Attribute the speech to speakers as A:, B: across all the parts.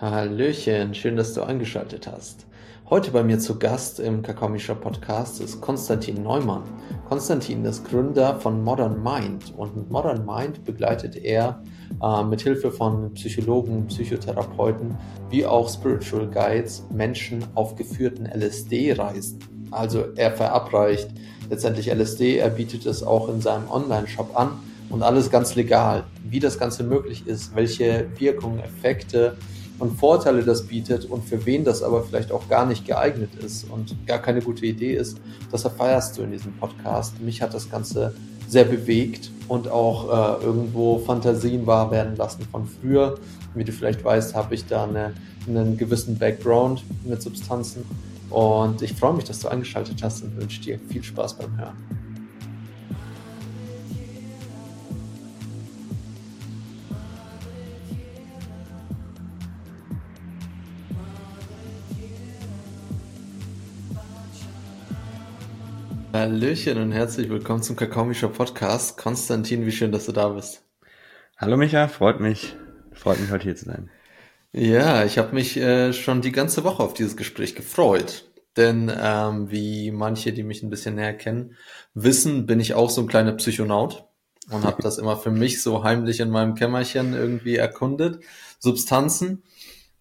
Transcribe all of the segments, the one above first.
A: Hallöchen, schön, dass du eingeschaltet hast. Heute bei mir zu Gast im Kakamischer Podcast ist Konstantin Neumann. Konstantin ist Gründer von Modern Mind und mit Modern Mind begleitet er äh, mit Hilfe von Psychologen, Psychotherapeuten wie auch Spiritual Guides Menschen auf geführten LSD-Reisen. Also er verabreicht letztendlich LSD, er bietet es auch in seinem Online-Shop an und alles ganz legal. Wie das Ganze möglich ist, welche Wirkungen, Effekte, und Vorteile das bietet und für wen das aber vielleicht auch gar nicht geeignet ist und gar keine gute Idee ist, das erfeierst du in diesem Podcast. Mich hat das Ganze sehr bewegt und auch äh, irgendwo Fantasien wahr werden lassen von früher. Wie du vielleicht weißt, habe ich da eine, einen gewissen Background mit Substanzen und ich freue mich, dass du eingeschaltet hast und wünsche dir viel Spaß beim Hören. Hallöchen und herzlich willkommen zum Kakaomischer Podcast. Konstantin, wie schön, dass du da bist.
B: Hallo Micha, freut mich. Freut mich, heute hier zu sein.
A: Ja, ich habe mich äh, schon die ganze Woche auf dieses Gespräch gefreut. Denn ähm, wie manche, die mich ein bisschen näher kennen, wissen, bin ich auch so ein kleiner Psychonaut und habe das immer für mich so heimlich in meinem Kämmerchen irgendwie erkundet. Substanzen.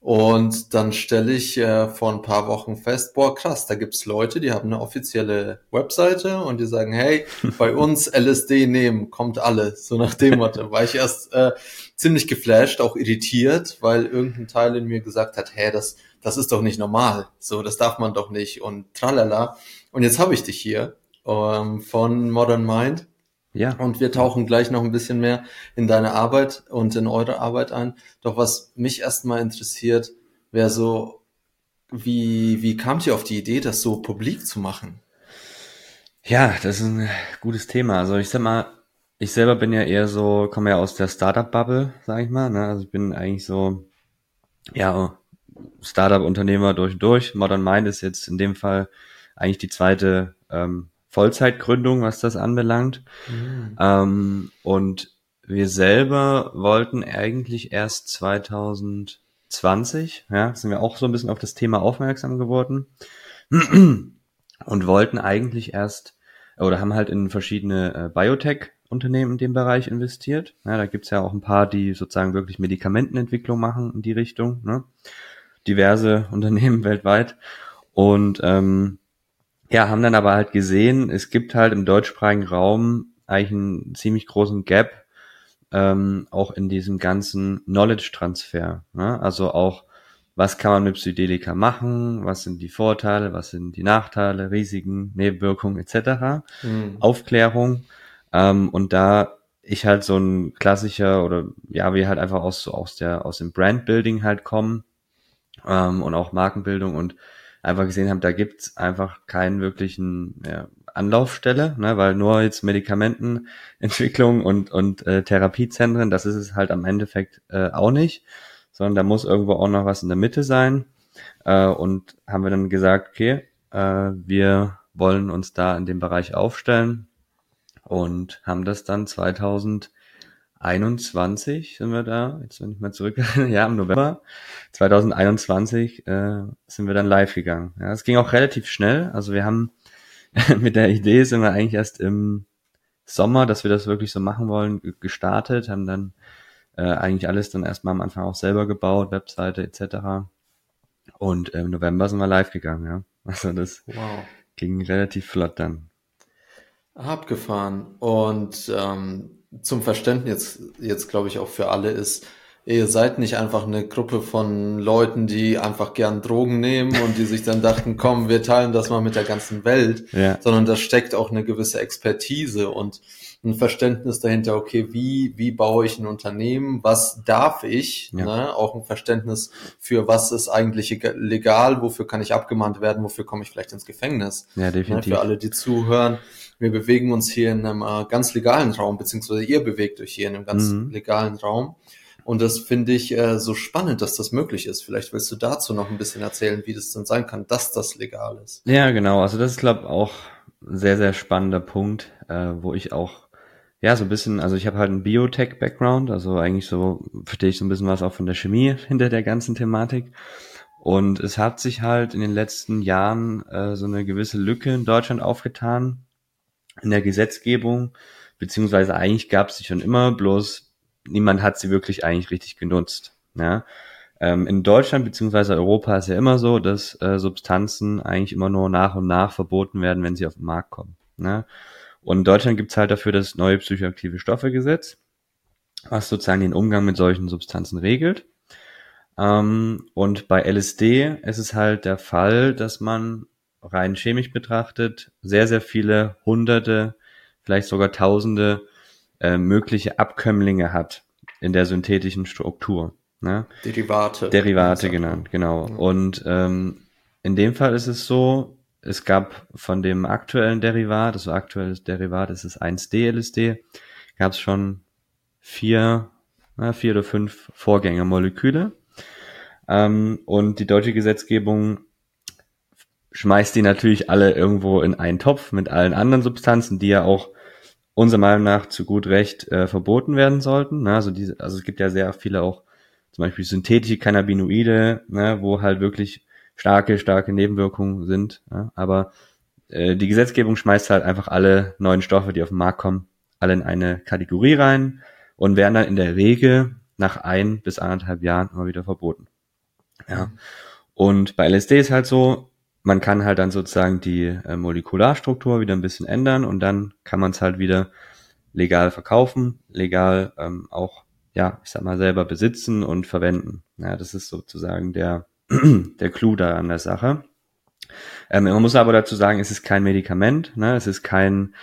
A: Und dann stelle ich äh, vor ein paar Wochen fest, boah, krass, da gibt's Leute, die haben eine offizielle Webseite und die sagen, hey, bei uns LSD nehmen, kommt alles. So nach dem Motto. War ich erst äh, ziemlich geflasht, auch irritiert, weil irgendein Teil in mir gesagt hat, hey, das, das ist doch nicht normal. So, das darf man doch nicht und tralala. Und jetzt habe ich dich hier ähm, von Modern Mind. Ja. Und wir tauchen gleich noch ein bisschen mehr in deine Arbeit und in eure Arbeit ein. Doch was mich erstmal interessiert, wäre so, wie, wie kamt ihr auf die Idee, das so publik zu machen?
B: Ja, das ist ein gutes Thema. Also ich sag mal, ich selber bin ja eher so, komme ja aus der Startup-Bubble, sag ich mal. Ne? Also ich bin eigentlich so, ja, Startup-Unternehmer durch und durch. Modern Mind ist jetzt in dem Fall eigentlich die zweite ähm, Vollzeitgründung, was das anbelangt. Mhm. Ähm, und wir selber wollten eigentlich erst 2020, ja, sind wir auch so ein bisschen auf das Thema aufmerksam geworden und wollten eigentlich erst oder haben halt in verschiedene äh, Biotech-Unternehmen in dem Bereich investiert. Ja, da gibt's ja auch ein paar, die sozusagen wirklich Medikamentenentwicklung machen in die Richtung. Ne? Diverse Unternehmen weltweit. Und ähm, ja, haben dann aber halt gesehen, es gibt halt im deutschsprachigen Raum eigentlich einen ziemlich großen Gap, ähm, auch in diesem ganzen Knowledge-Transfer. Ne? Also auch, was kann man mit Psychedelika machen, was sind die Vorteile, was sind die Nachteile, Risiken, Nebenwirkungen etc. Mhm. Aufklärung. Ähm, und da ich halt so ein klassischer oder ja, wir halt einfach aus, aus der, aus dem Brandbuilding halt kommen ähm, und auch Markenbildung und einfach gesehen haben, da gibt's einfach keinen wirklichen ja, Anlaufstelle, ne, weil nur jetzt Medikamentenentwicklung und, und äh, Therapiezentren, das ist es halt am Endeffekt äh, auch nicht, sondern da muss irgendwo auch noch was in der Mitte sein. Äh, und haben wir dann gesagt, okay, äh, wir wollen uns da in dem Bereich aufstellen und haben das dann 2000 21 sind wir da, jetzt wenn ich mal zurück, ja, im November 2021 äh, sind wir dann live gegangen. Ja, es ging auch relativ schnell. Also wir haben mit der Idee sind wir eigentlich erst im Sommer, dass wir das wirklich so machen wollen, gestartet, haben dann äh, eigentlich alles dann erstmal am Anfang auch selber gebaut, Webseite etc. Und im November sind wir live gegangen, ja. Also das wow. ging relativ flott dann.
A: Abgefahren. Und ähm, zum Verständnis jetzt, jetzt glaube ich auch für alle ist, ihr seid nicht einfach eine Gruppe von Leuten, die einfach gern Drogen nehmen und die sich dann dachten, komm, wir teilen das mal mit der ganzen Welt, ja. sondern da steckt auch eine gewisse Expertise und ein Verständnis dahinter, okay, wie, wie baue ich ein Unternehmen, was darf ich, ja. ne? auch ein Verständnis für was ist eigentlich legal, wofür kann ich abgemahnt werden, wofür komme ich vielleicht ins Gefängnis. Ja, definitiv. Ne? Für alle, die zuhören, wir bewegen uns hier in einem äh, ganz legalen Raum, beziehungsweise ihr bewegt euch hier in einem ganz mhm. legalen Raum. Und das finde ich äh, so spannend, dass das möglich ist. Vielleicht willst du dazu noch ein bisschen erzählen, wie das denn sein kann, dass das legal ist.
B: Ja, genau. Also das ist, glaube ich, auch ein sehr, sehr spannender Punkt, äh, wo ich auch ja, so ein bisschen, also ich habe halt einen Biotech-Background, also eigentlich so verstehe ich so ein bisschen was auch von der Chemie hinter der ganzen Thematik. Und es hat sich halt in den letzten Jahren äh, so eine gewisse Lücke in Deutschland aufgetan in der Gesetzgebung, beziehungsweise eigentlich gab es sie schon immer, bloß niemand hat sie wirklich eigentlich richtig genutzt. Ja? Ähm, in Deutschland beziehungsweise Europa ist ja immer so, dass äh, Substanzen eigentlich immer nur nach und nach verboten werden, wenn sie auf den Markt kommen. Ne? Und in Deutschland gibt's halt dafür das neue psychoaktive Stoffegesetz, was sozusagen den Umgang mit solchen Substanzen regelt. Ähm, und bei LSD ist es halt der Fall, dass man rein chemisch betrachtet sehr, sehr viele hunderte, vielleicht sogar tausende äh, mögliche Abkömmlinge hat in der synthetischen Struktur. Ne?
A: Derivate.
B: Derivate genannt, genau. Mhm. Und ähm, in dem Fall ist es so, es gab von dem aktuellen Derivat, das aktuelle Derivat ist das 1D-LSD, gab es schon vier, na, vier oder fünf Vorgängermoleküle. Ähm, und die deutsche Gesetzgebung schmeißt die natürlich alle irgendwo in einen Topf mit allen anderen Substanzen, die ja auch unserer Meinung nach zu gut Recht äh, verboten werden sollten. Ne? Also, diese, also es gibt ja sehr viele auch zum Beispiel synthetische Cannabinoide, ne, wo halt wirklich starke, starke Nebenwirkungen sind. Ja? Aber äh, die Gesetzgebung schmeißt halt einfach alle neuen Stoffe, die auf den Markt kommen, alle in eine Kategorie rein und werden dann in der Regel nach ein bis anderthalb Jahren immer wieder verboten. Ja. Und bei LSD ist halt so, man kann halt dann sozusagen die äh, Molekularstruktur wieder ein bisschen ändern und dann kann man es halt wieder legal verkaufen, legal ähm, auch, ja, ich sag mal, selber besitzen und verwenden. Ja, das ist sozusagen der, der Clou da an der Sache. Ähm, man muss aber dazu sagen, es ist kein Medikament, ne? es ist kein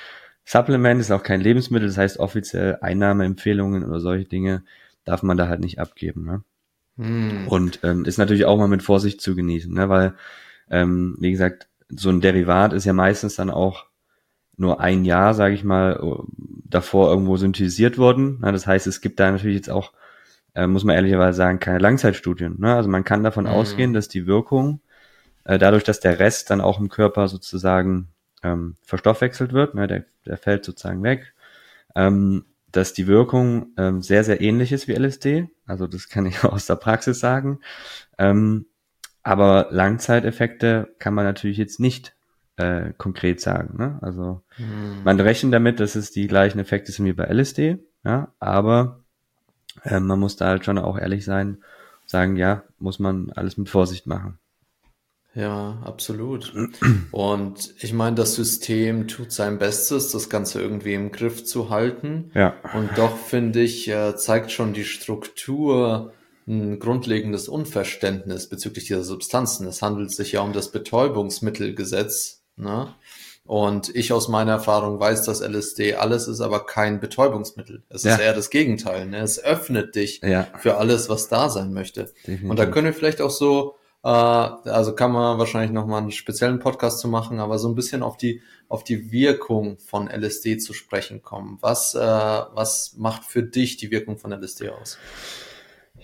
B: Supplement, es ist auch kein Lebensmittel, das heißt offiziell Einnahmeempfehlungen oder solche Dinge darf man da halt nicht abgeben. Ne? Hm. Und ähm, ist natürlich auch mal mit Vorsicht zu genießen, ne? weil ähm, wie gesagt, so ein Derivat ist ja meistens dann auch nur ein Jahr, sage ich mal, davor irgendwo synthetisiert worden. Ja, das heißt, es gibt da natürlich jetzt auch, äh, muss man ehrlicherweise sagen, keine Langzeitstudien. Ne? Also man kann davon mhm. ausgehen, dass die Wirkung, äh, dadurch, dass der Rest dann auch im Körper sozusagen ähm, verstoffwechselt wird, ne? der, der fällt sozusagen weg, ähm, dass die Wirkung ähm, sehr, sehr ähnlich ist wie LSD. Also das kann ich aus der Praxis sagen. Ähm, aber Langzeiteffekte kann man natürlich jetzt nicht äh, konkret sagen. Ne? Also hm. man rechnet damit, dass es die gleichen Effekte sind wie bei LSD, ja, aber äh, man muss da halt schon auch ehrlich sein, sagen, ja, muss man alles mit Vorsicht machen.
A: Ja, absolut. Und ich meine, das System tut sein Bestes, das Ganze irgendwie im Griff zu halten.
B: Ja.
A: Und doch finde ich, äh, zeigt schon die Struktur ein grundlegendes Unverständnis bezüglich dieser Substanzen. Es handelt sich ja um das Betäubungsmittelgesetz. Ne? Und ich aus meiner Erfahrung weiß, dass LSD alles ist, aber kein Betäubungsmittel. Es ja. ist eher das Gegenteil. Ne? Es öffnet dich ja. für alles, was da sein möchte. Definitiv. Und da können wir vielleicht auch so, äh, also kann man wahrscheinlich nochmal einen speziellen Podcast zu machen, aber so ein bisschen auf die, auf die Wirkung von LSD zu sprechen kommen. Was, äh, was macht für dich die Wirkung von LSD aus?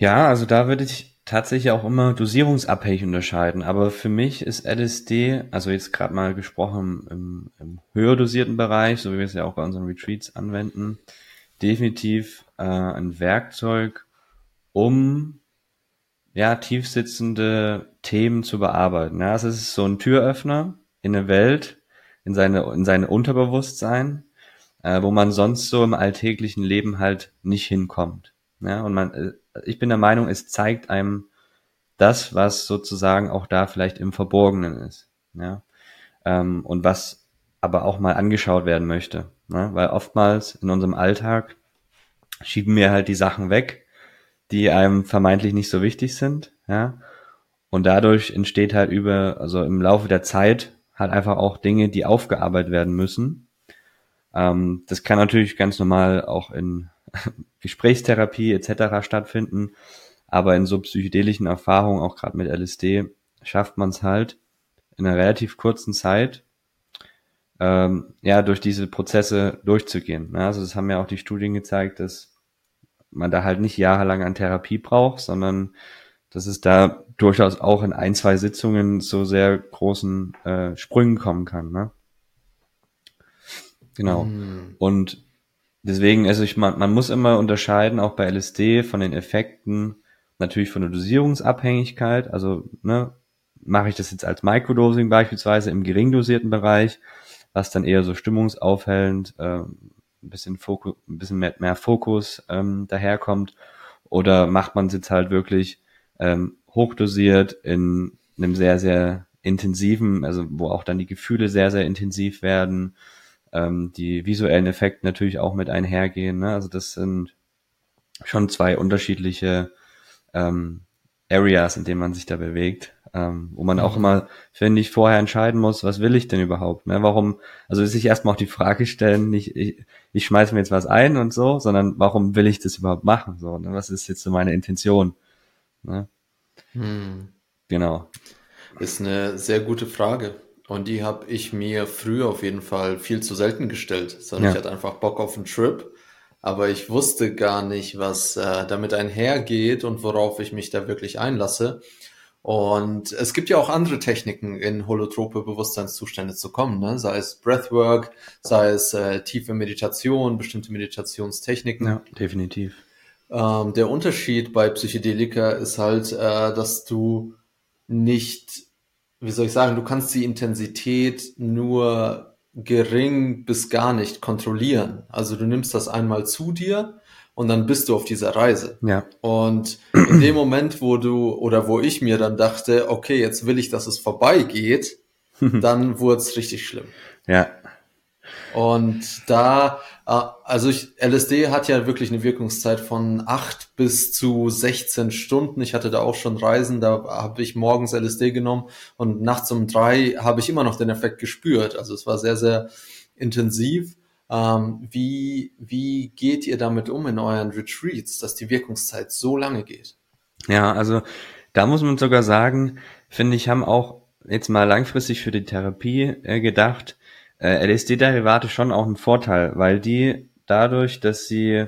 B: Ja, also da würde ich tatsächlich auch immer dosierungsabhängig unterscheiden. Aber für mich ist LSD, also jetzt gerade mal gesprochen im, im, höher dosierten Bereich, so wie wir es ja auch bei unseren Retreats anwenden, definitiv äh, ein Werkzeug, um ja tiefsitzende Themen zu bearbeiten. Ja, es ist so ein Türöffner in eine Welt, in seine in sein Unterbewusstsein, äh, wo man sonst so im alltäglichen Leben halt nicht hinkommt. Ja, und man, äh, ich bin der Meinung, es zeigt einem das, was sozusagen auch da vielleicht im Verborgenen ist. Ja, ähm, und was aber auch mal angeschaut werden möchte. Ne? Weil oftmals in unserem Alltag schieben wir halt die Sachen weg, die einem vermeintlich nicht so wichtig sind. Ja, und dadurch entsteht halt über, also im Laufe der Zeit halt einfach auch Dinge, die aufgearbeitet werden müssen. Ähm, das kann natürlich ganz normal auch in Gesprächstherapie etc. stattfinden. Aber in so psychedelischen Erfahrungen, auch gerade mit LSD, schafft man es halt in einer relativ kurzen Zeit, ähm, ja, durch diese Prozesse durchzugehen. Ne? Also das haben ja auch die Studien gezeigt, dass man da halt nicht jahrelang an Therapie braucht, sondern dass es da durchaus auch in ein, zwei Sitzungen zu sehr großen äh, Sprüngen kommen kann. Ne? Genau. Mm. Und deswegen, also ich, man, man muss immer unterscheiden, auch bei LSD, von den Effekten, natürlich von der Dosierungsabhängigkeit. Also, ne, mache ich das jetzt als Microdosing beispielsweise im gering dosierten Bereich, was dann eher so stimmungsaufhellend, äh, ein bisschen Fokus, ein bisschen mehr, mehr Fokus ähm, daherkommt. Oder macht man es jetzt halt wirklich ähm, hochdosiert in einem sehr, sehr intensiven, also wo auch dann die Gefühle sehr, sehr intensiv werden, ähm, die visuellen Effekte natürlich auch mit einhergehen. Ne? Also das sind schon zwei unterschiedliche ähm, Areas, in denen man sich da bewegt, ähm, wo man auch mhm. immer, finde ich, vorher entscheiden muss, was will ich denn überhaupt? Ne? Warum, also sich erstmal auch die Frage stellen, nicht ich, ich schmeiße mir jetzt was ein und so, sondern warum will ich das überhaupt machen? So, ne? Was ist jetzt so meine Intention? Ne? Hm. Genau.
A: Ist eine sehr gute Frage. Und die habe ich mir früher auf jeden Fall viel zu selten gestellt, sondern ja. ich hatte einfach Bock auf einen Trip, aber ich wusste gar nicht, was äh, damit einhergeht und worauf ich mich da wirklich einlasse. Und es gibt ja auch andere Techniken, in holotrope Bewusstseinszustände zu kommen, ne? sei es Breathwork, sei es äh, tiefe Meditation, bestimmte Meditationstechniken.
B: Ja, definitiv.
A: Ähm, der Unterschied bei Psychedelika ist halt, äh, dass du nicht, wie soll ich sagen, du kannst die Intensität nur gering bis gar nicht kontrollieren. Also du nimmst das einmal zu dir und dann bist du auf dieser Reise.
B: Ja.
A: Und in dem Moment, wo du oder wo ich mir dann dachte, okay, jetzt will ich, dass es vorbeigeht, dann wurde es richtig schlimm.
B: Ja.
A: Und da also ich, LSD hat ja wirklich eine Wirkungszeit von acht bis zu 16 Stunden. Ich hatte da auch schon Reisen, da habe ich morgens LSD genommen und nachts um drei habe ich immer noch den Effekt gespürt. Also es war sehr, sehr intensiv. Ähm, wie, wie geht ihr damit um in euren Retreats, dass die Wirkungszeit so lange geht?
B: Ja, also da muss man sogar sagen, finde ich, haben auch jetzt mal langfristig für die Therapie äh, gedacht, äh, LSD-Derivate schon auch einen Vorteil, weil die dadurch, dass sie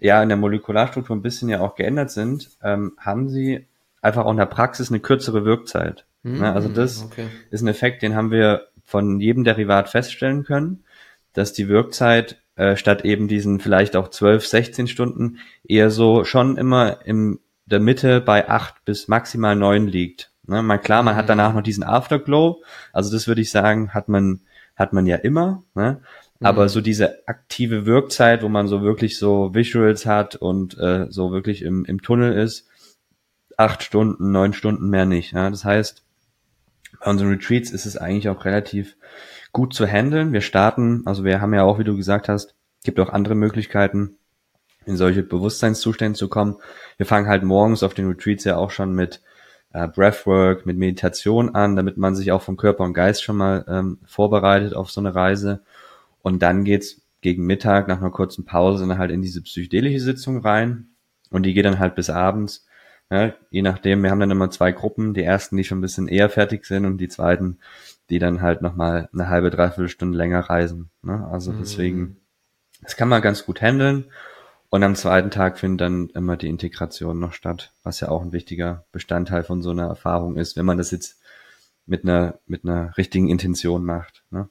B: ja in der Molekularstruktur ein bisschen ja auch geändert sind, ähm, haben sie einfach auch in der Praxis eine kürzere Wirkzeit. Mhm, ne? Also das okay. ist ein Effekt, den haben wir von jedem Derivat feststellen können, dass die Wirkzeit äh, statt eben diesen vielleicht auch 12, 16 Stunden eher so schon immer in der Mitte bei acht bis maximal neun liegt. Ne? Mal klar, man mhm. hat danach noch diesen Afterglow. Also das würde ich sagen, hat man hat man ja immer, ne? Aber mhm. so diese aktive Wirkzeit, wo man so wirklich so Visuals hat und äh, so wirklich im, im Tunnel ist, acht Stunden, neun Stunden mehr nicht. Ja? Das heißt, bei unseren Retreats ist es eigentlich auch relativ gut zu handeln. Wir starten, also wir haben ja auch, wie du gesagt hast, gibt auch andere Möglichkeiten, in solche Bewusstseinszustände zu kommen. Wir fangen halt morgens auf den Retreats ja auch schon mit äh, Breathwork, mit Meditation an, damit man sich auch vom Körper und Geist schon mal ähm, vorbereitet auf so eine Reise. Und dann geht's gegen Mittag nach einer kurzen Pause dann halt in diese psychedelische Sitzung rein. Und die geht dann halt bis abends. Ja, je nachdem, wir haben dann immer zwei Gruppen, die ersten, die schon ein bisschen eher fertig sind und die zweiten, die dann halt nochmal eine halbe, dreiviertel Stunde länger reisen. Ne? Also mhm. deswegen, das kann man ganz gut handeln. Und am zweiten Tag findet dann immer die Integration noch statt, was ja auch ein wichtiger Bestandteil von so einer Erfahrung ist, wenn man das jetzt mit einer, mit einer richtigen Intention macht. Ne?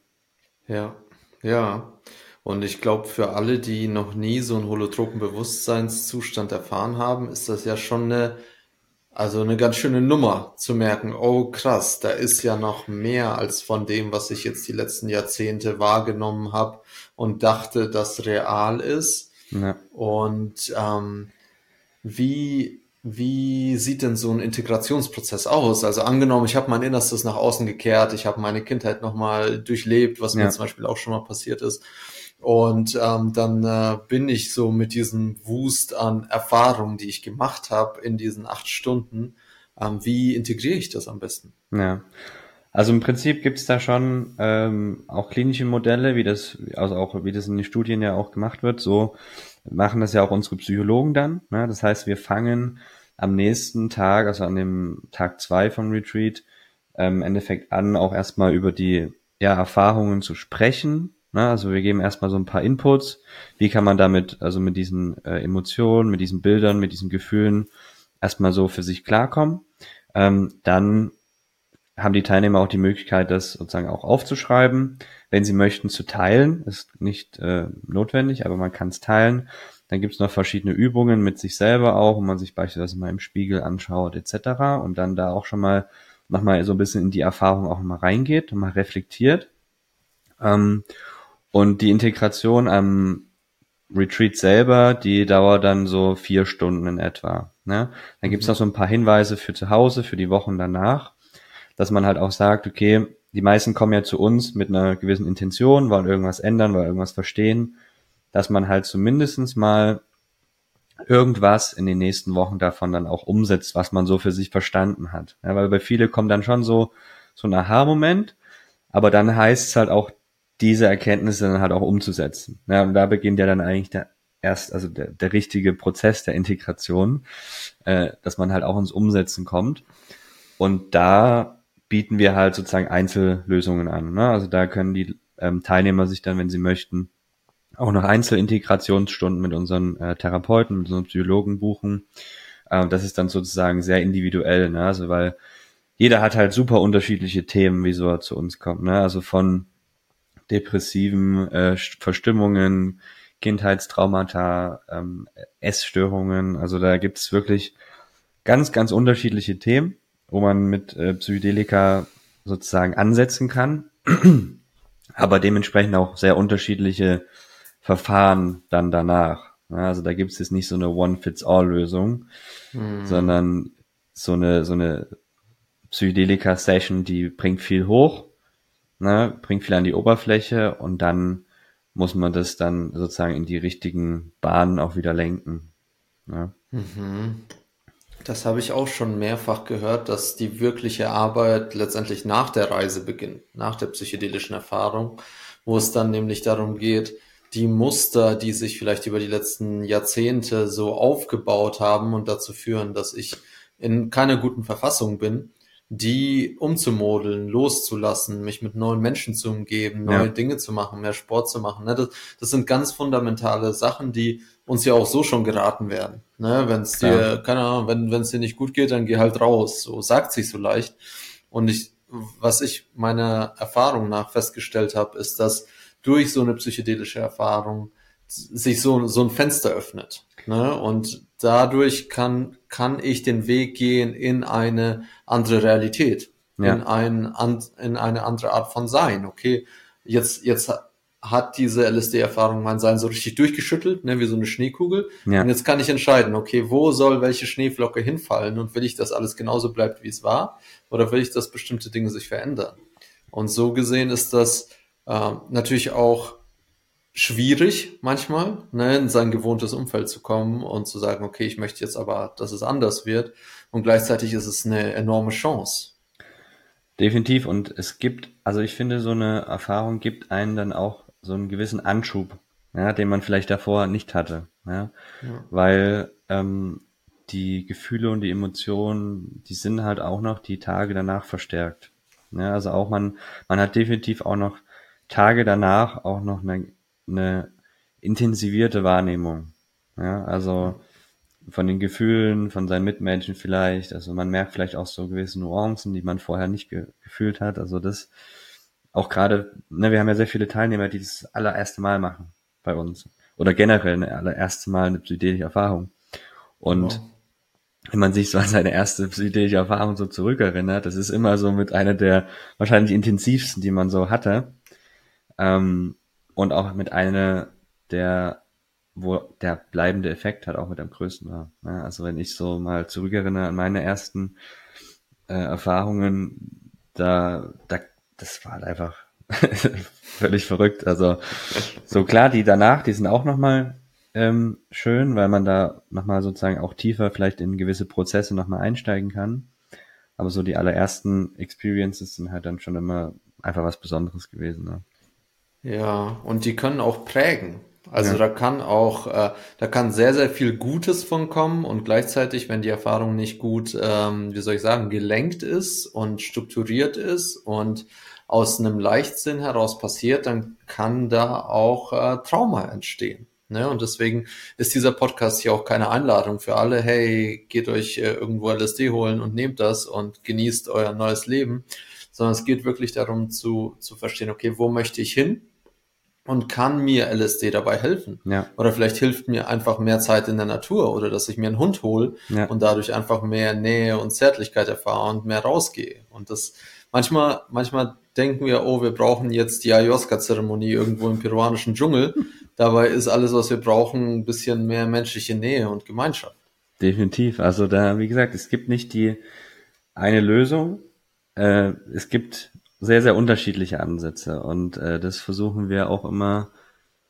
A: Ja, ja. Und ich glaube, für alle, die noch nie so einen holotropen Bewusstseinszustand erfahren haben, ist das ja schon eine, also eine ganz schöne Nummer zu merken, oh krass, da ist ja noch mehr als von dem, was ich jetzt die letzten Jahrzehnte wahrgenommen habe und dachte, das real ist. Ja. Und ähm, wie, wie sieht denn so ein Integrationsprozess aus? Also angenommen, ich habe mein Innerstes nach außen gekehrt, ich habe meine Kindheit nochmal durchlebt, was ja. mir zum Beispiel auch schon mal passiert ist. Und ähm, dann äh, bin ich so mit diesem Wust an Erfahrungen, die ich gemacht habe in diesen acht Stunden. Ähm, wie integriere ich das am besten?
B: Ja. Also im Prinzip gibt es da schon ähm, auch klinische Modelle, wie das, also auch wie das in den Studien ja auch gemacht wird. So machen das ja auch unsere Psychologen dann. Ne? Das heißt, wir fangen am nächsten Tag, also an dem Tag zwei vom Retreat, ähm, im Endeffekt an, auch erstmal über die ja, Erfahrungen zu sprechen. Ne? Also wir geben erstmal so ein paar Inputs. Wie kann man damit, also mit diesen äh, Emotionen, mit diesen Bildern, mit diesen Gefühlen erstmal so für sich klarkommen. Ähm, dann haben die Teilnehmer auch die Möglichkeit, das sozusagen auch aufzuschreiben. Wenn sie möchten, zu teilen, ist nicht äh, notwendig, aber man kann es teilen. Dann gibt es noch verschiedene Übungen mit sich selber auch, wo man sich beispielsweise mal im Spiegel anschaut etc. und dann da auch schon mal nochmal so ein bisschen in die Erfahrung auch mal reingeht und mal reflektiert. Ähm, und die Integration am Retreat selber, die dauert dann so vier Stunden in etwa. Ne? Dann gibt's mhm. noch so ein paar Hinweise für zu Hause, für die Wochen danach, dass man halt auch sagt, okay, die meisten kommen ja zu uns mit einer gewissen Intention, wollen irgendwas ändern, wollen irgendwas verstehen, dass man halt zumindestens mal irgendwas in den nächsten Wochen davon dann auch umsetzt, was man so für sich verstanden hat. Ja, weil bei viele kommt dann schon so, so ein Aha-Moment, aber dann heißt es halt auch, diese Erkenntnisse dann halt auch umzusetzen. Ja, und da beginnt ja dann eigentlich der erst, also der, der richtige Prozess der Integration, äh, dass man halt auch ins Umsetzen kommt. Und da bieten wir halt sozusagen Einzellösungen an. Ne? Also da können die ähm, Teilnehmer sich dann, wenn sie möchten, auch noch Einzelintegrationsstunden mit unseren äh, Therapeuten, mit unseren Psychologen buchen. Äh, das ist dann sozusagen sehr individuell, ne? also weil jeder hat halt super unterschiedliche Themen, wieso er zu uns kommt. Ne? Also von depressiven äh, Verstimmungen, Kindheitstraumata, ähm, Essstörungen. Also da gibt es wirklich ganz, ganz unterschiedliche Themen, wo man mit äh, Psychedelika sozusagen ansetzen kann, aber dementsprechend auch sehr unterschiedliche Verfahren dann danach. Also da gibt es jetzt nicht so eine One-Fits-All-Lösung, mhm. sondern so eine, so eine Psychedelika-Session, die bringt viel hoch ne, bringt viel an die Oberfläche und dann muss man das dann sozusagen in die richtigen Bahnen auch wieder lenken. Ne?
A: Mhm. Das habe ich auch schon mehrfach gehört, dass die wirkliche Arbeit letztendlich nach der Reise beginnt, nach der psychedelischen Erfahrung, wo es dann nämlich darum geht, die Muster, die sich vielleicht über die letzten Jahrzehnte so aufgebaut haben und dazu führen, dass ich in keiner guten Verfassung bin, die umzumodeln, loszulassen, mich mit neuen Menschen zu umgeben, neue ja. Dinge zu machen, mehr Sport zu machen. Ne? Das, das, sind ganz fundamentale Sachen, die uns ja auch so schon geraten werden. Ne? Wenn es dir, ja. keine Ahnung, wenn es dir nicht gut geht, dann geh halt raus. So sagt sich so leicht. Und ich, was ich meiner Erfahrung nach festgestellt habe, ist, dass durch so eine psychedelische Erfahrung sich so, so ein Fenster öffnet. Ne? Und dadurch kann, kann ich den Weg gehen in eine andere Realität, ja. in, ein, in eine andere Art von Sein. Okay, jetzt, jetzt hat diese LSD-Erfahrung mein Sein so richtig durchgeschüttelt, ne, wie so eine Schneekugel. Ja. Und jetzt kann ich entscheiden, okay, wo soll welche Schneeflocke hinfallen und will ich, dass alles genauso bleibt, wie es war, oder will ich, dass bestimmte Dinge sich verändern? Und so gesehen ist das äh, natürlich auch schwierig manchmal, ne, in sein gewohntes Umfeld zu kommen und zu sagen, okay, ich möchte jetzt aber, dass es anders wird. Und gleichzeitig ist es eine enorme Chance.
B: Definitiv. Und es gibt, also ich finde, so eine Erfahrung gibt einen dann auch so einen gewissen Anschub, ja, den man vielleicht davor nicht hatte. Ja? ja. Weil ähm, die Gefühle und die Emotionen, die sind halt auch noch die Tage danach verstärkt. Ja, also auch man, man hat definitiv auch noch Tage danach auch noch eine eine intensivierte Wahrnehmung. Ja, also von den Gefühlen, von seinen Mitmenschen vielleicht. Also man merkt vielleicht auch so gewisse Nuancen, die man vorher nicht ge gefühlt hat. Also das auch gerade, ne, wir haben ja sehr viele Teilnehmer, die das allererste Mal machen bei uns. Oder generell eine allererste Mal eine psychedelische Erfahrung. Und wow. wenn man sich so an seine erste psychedelische Erfahrung so zurückerinnert, das ist immer so mit einer der wahrscheinlich intensivsten, die man so hatte. Ähm, und auch mit einer der, wo der bleibende Effekt hat auch mit am größten war. Ja, also wenn ich so mal zurückerinnere an meine ersten äh, Erfahrungen, da, da, das war halt einfach völlig verrückt. Also so klar, die danach, die sind auch nochmal ähm, schön, weil man da nochmal sozusagen auch tiefer vielleicht in gewisse Prozesse nochmal einsteigen kann. Aber so die allerersten Experiences sind halt dann schon immer einfach was Besonderes gewesen. Ne?
A: Ja, und die können auch prägen. Also ja. da kann auch, äh, da kann sehr, sehr viel Gutes von kommen und gleichzeitig, wenn die Erfahrung nicht gut, ähm, wie soll ich sagen, gelenkt ist und strukturiert ist und aus einem Leichtsinn heraus passiert, dann kann da auch äh, Trauma entstehen. Ne? Und deswegen ist dieser Podcast hier auch keine Einladung für alle, hey, geht euch äh, irgendwo LSD holen und nehmt das und genießt euer neues Leben, sondern es geht wirklich darum zu, zu verstehen, okay, wo möchte ich hin? Und kann mir LSD dabei helfen?
B: Ja.
A: Oder vielleicht hilft mir einfach mehr Zeit in der Natur oder dass ich mir einen Hund hole
B: Ja.
A: und dadurch einfach mehr Nähe und Zärtlichkeit erfahre und mehr rausgehe. Und das manchmal, manchmal denken wir, oh, wir brauchen jetzt die Ayahuasca-Zeremonie irgendwo im peruanischen Dschungel. Dabei ist alles, was wir brauchen, ein bisschen mehr menschliche Nähe und Gemeinschaft.
B: Definitiv. Also da, wie gesagt, es gibt nicht die eine Lösung. Äh, es gibt sehr, sehr unterschiedliche Ansätze und äh, das versuchen wir auch immer,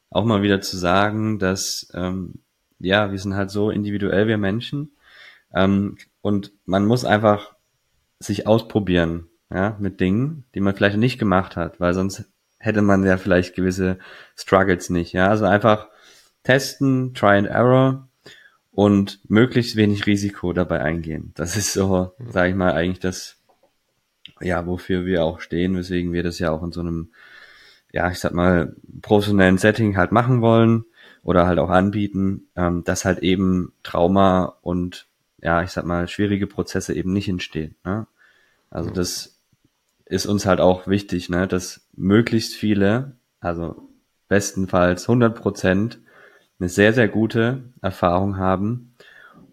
B: auch mal wieder zu sagen, dass ähm, ja, wir sind halt so individuell, wir Menschen ähm, und man muss einfach sich ausprobieren, ja, mit Dingen, die man vielleicht nicht gemacht hat, weil sonst hätte man ja vielleicht gewisse Struggles nicht, ja, also einfach testen, try and error und möglichst wenig Risiko dabei eingehen. Das ist so, sage ich mal, eigentlich das, ja, wofür wir auch stehen, weswegen wir das ja auch in so einem, ja, ich sag mal, professionellen Setting halt machen wollen oder halt auch anbieten, ähm, dass halt eben Trauma und, ja, ich sag mal, schwierige Prozesse eben nicht entstehen. Ne? Also das ist uns halt auch wichtig, ne, dass möglichst viele, also bestenfalls 100 Prozent, eine sehr, sehr gute Erfahrung haben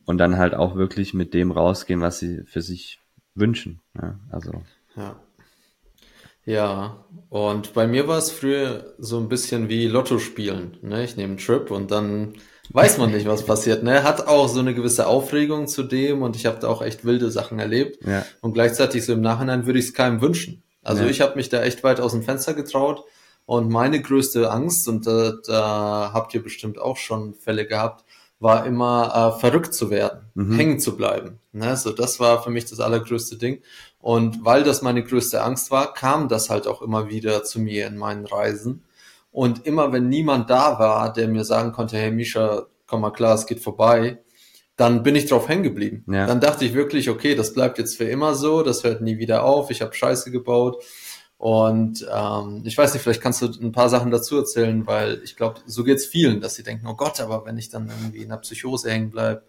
B: und dann halt auch wirklich mit dem rausgehen, was sie für sich wünschen. Ja, also
A: Ja. Ja, und bei mir war es früher so ein bisschen wie Lotto spielen. Ne? Ich nehme einen Trip und dann weiß man nicht, was passiert. Ne? Hat auch so eine gewisse Aufregung zu dem und ich habe da auch echt wilde Sachen erlebt.
B: ja,
A: Und gleichzeitig so im Nachhinein würde ich es keinem wünschen. Also
B: Ja.
A: ich habe mich da echt weit aus dem Fenster getraut und meine größte Angst, und da, da habt ihr bestimmt auch schon Fälle gehabt, war immer äh, verrückt zu werden,
B: Mhm.
A: hängen zu bleiben. Ne? So, das war für mich das allergrößte Ding. Und weil das meine größte Angst war, kam das halt auch immer wieder zu mir in meinen Reisen. Und immer wenn niemand da war, der mir sagen konnte, hey Misha, komm mal klar, es geht vorbei, dann bin ich drauf hängen geblieben.
B: Ja.
A: Dann dachte ich wirklich, okay, das bleibt jetzt für immer so, das hört nie wieder auf, ich habe Scheiße gebaut. Und ähm, ich weiß nicht, vielleicht kannst du ein paar Sachen dazu erzählen, weil ich glaube, so geht's vielen, dass sie denken, oh Gott, aber wenn ich dann irgendwie in der Psychose hängen bleib.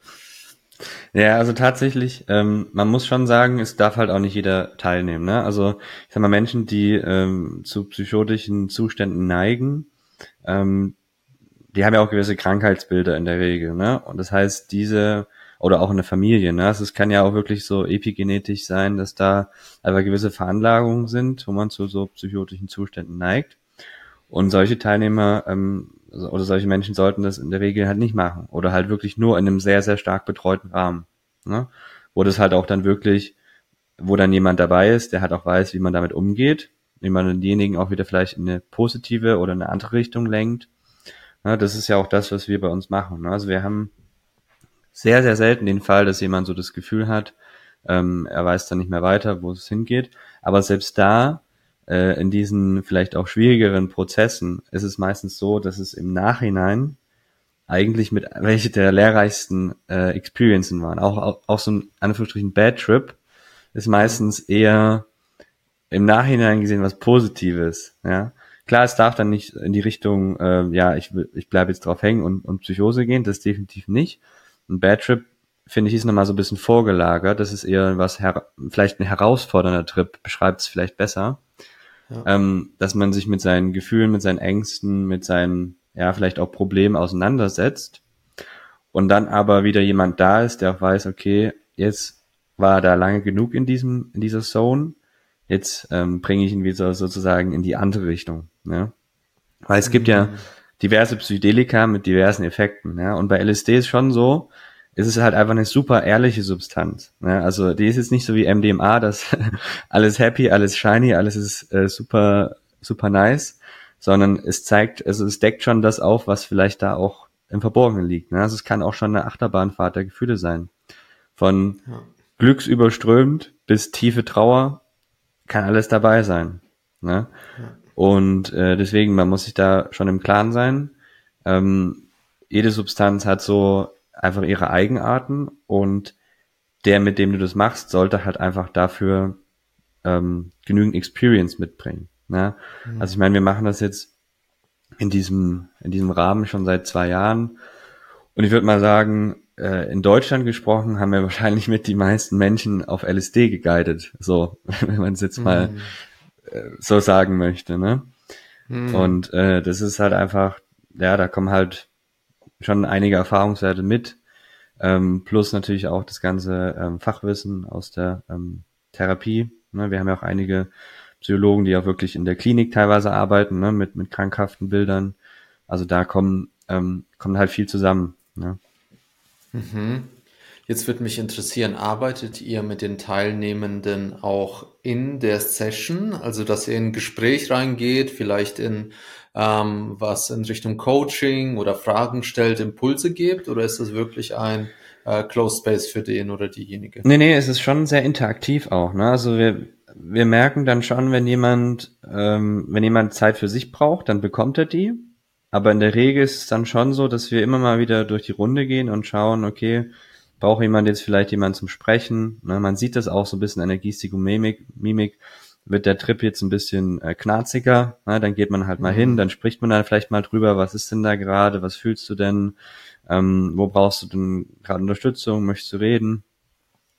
B: Ja, also tatsächlich, ähm, man muss schon sagen, es darf halt auch nicht jeder teilnehmen. Ne? Also ich sag mal, Menschen, die ähm, zu psychotischen Zuständen neigen, ähm, die haben ja auch gewisse Krankheitsbilder in der Regel. Ne? Und das heißt, diese oder auch in der Familie, ne? Also es kann ja auch wirklich so epigenetisch sein, dass da einfach gewisse Veranlagungen sind, wo man zu so psychotischen Zuständen neigt. Und solche Teilnehmer ähm, oder solche Menschen sollten das in der Regel halt nicht machen. Oder halt wirklich nur in einem sehr, sehr stark betreuten Rahmen. Ne? Wo das halt auch dann wirklich, wo dann jemand dabei ist, der halt auch weiß, wie man damit umgeht, wie man denjenigen auch wieder vielleicht in eine positive oder eine andere Richtung lenkt. Ne? Das ist ja auch das, was wir bei uns machen. Ne? Also wir haben sehr, sehr selten den Fall, dass jemand so das Gefühl hat, ähm, er weiß dann nicht mehr weiter, wo es hingeht. Aber selbst da, äh, in diesen vielleicht auch schwierigeren Prozessen, ist es meistens so, dass es im Nachhinein eigentlich mit welche der lehrreichsten äh, Experiencen waren. Auch, auch, auch so ein Anführungsstrichen Bad Trip ist meistens eher im Nachhinein gesehen was Positives. Ja, klar, es darf dann nicht in die Richtung, äh, ja, ich ich bleibe jetzt drauf hängen und, und Psychose gehen, das definitiv nicht. Ein Bad Trip finde ich ist nochmal so ein bisschen vorgelagert. Das ist eher was her vielleicht ein herausfordernder Trip, beschreibt es vielleicht besser.
A: Ja.
B: Ähm, dass man sich mit seinen Gefühlen, mit seinen Ängsten, mit seinen, ja, vielleicht auch Problemen auseinandersetzt und dann aber wieder jemand da ist, der auch weiß, okay, jetzt war er da lange genug in diesem, in dieser Zone, jetzt ähm, bringe ich ihn wieder sozusagen in die andere Richtung. Ne? Weil es gibt ja diverse Psychedelika mit diversen Effekten. Ja? Und bei LSD ist schon so, es ist halt einfach eine super ehrliche Substanz. Ne? Also die ist jetzt nicht so wie MDMA, dass alles happy, alles shiny, alles ist äh, super, super nice, sondern es zeigt, also es deckt schon das auf, was vielleicht da auch im Verborgenen liegt. Ne? Also es kann auch schon eine Achterbahnfahrt der Gefühle sein. Von
A: Ja.
B: glücksüberströmt bis tiefe Trauer kann alles dabei sein. Ne? Und äh, deswegen, man muss sich da schon im Klaren sein. Ähm, jede Substanz hat so einfach ihre Eigenarten und der, mit dem du das machst, sollte halt einfach dafür ähm, genügend Experience mitbringen. Ne? Also ich meine, wir machen das jetzt in diesem, in diesem Rahmen schon seit zwei Jahren. Und ich würde mal sagen, äh, in Deutschland gesprochen, haben wir wahrscheinlich mit die meisten Menschen auf LSD geguidet. So, wenn man es jetzt mal mm. äh, so sagen möchte, ne? Mm. Und äh, das ist halt einfach, ja, da kommen halt schon einige Erfahrungswerte mit. Ähm, plus natürlich auch das ganze ähm, Fachwissen aus der ähm, Therapie. Ne? Wir haben ja auch einige Psychologen, die auch wirklich in der Klinik teilweise arbeiten, ne? mit, mit krankhaften Bildern. Also da kommen, ähm, kommt halt viel zusammen. Ne?
A: Mhm. Jetzt würde mich interessieren, arbeitet ihr mit den Teilnehmenden auch in der Session, also dass ihr in ein Gespräch reingeht, vielleicht in ähm, was in Richtung Coaching oder Fragen stellt, Impulse gibt, oder ist das wirklich ein äh, Closed Space für den oder diejenige?
B: Nee, nee, es ist schon sehr interaktiv auch. Ne? Also wir, wir merken dann schon, wenn jemand, ähm, wenn jemand Zeit für sich braucht, dann bekommt er die. Aber in der Regel ist es dann schon so, dass wir immer mal wieder durch die Runde gehen und schauen, okay, braucht jemand jetzt vielleicht jemand zum Sprechen? Ne, man sieht das auch so ein bisschen an der Gestik und Mimik. Mimik wird der Trip jetzt ein bisschen äh, knarziger, ne, dann geht man halt mal mhm. hin, dann spricht man dann vielleicht mal drüber, was ist denn da gerade, was fühlst du denn, ähm, wo brauchst du denn gerade Unterstützung, möchtest du reden?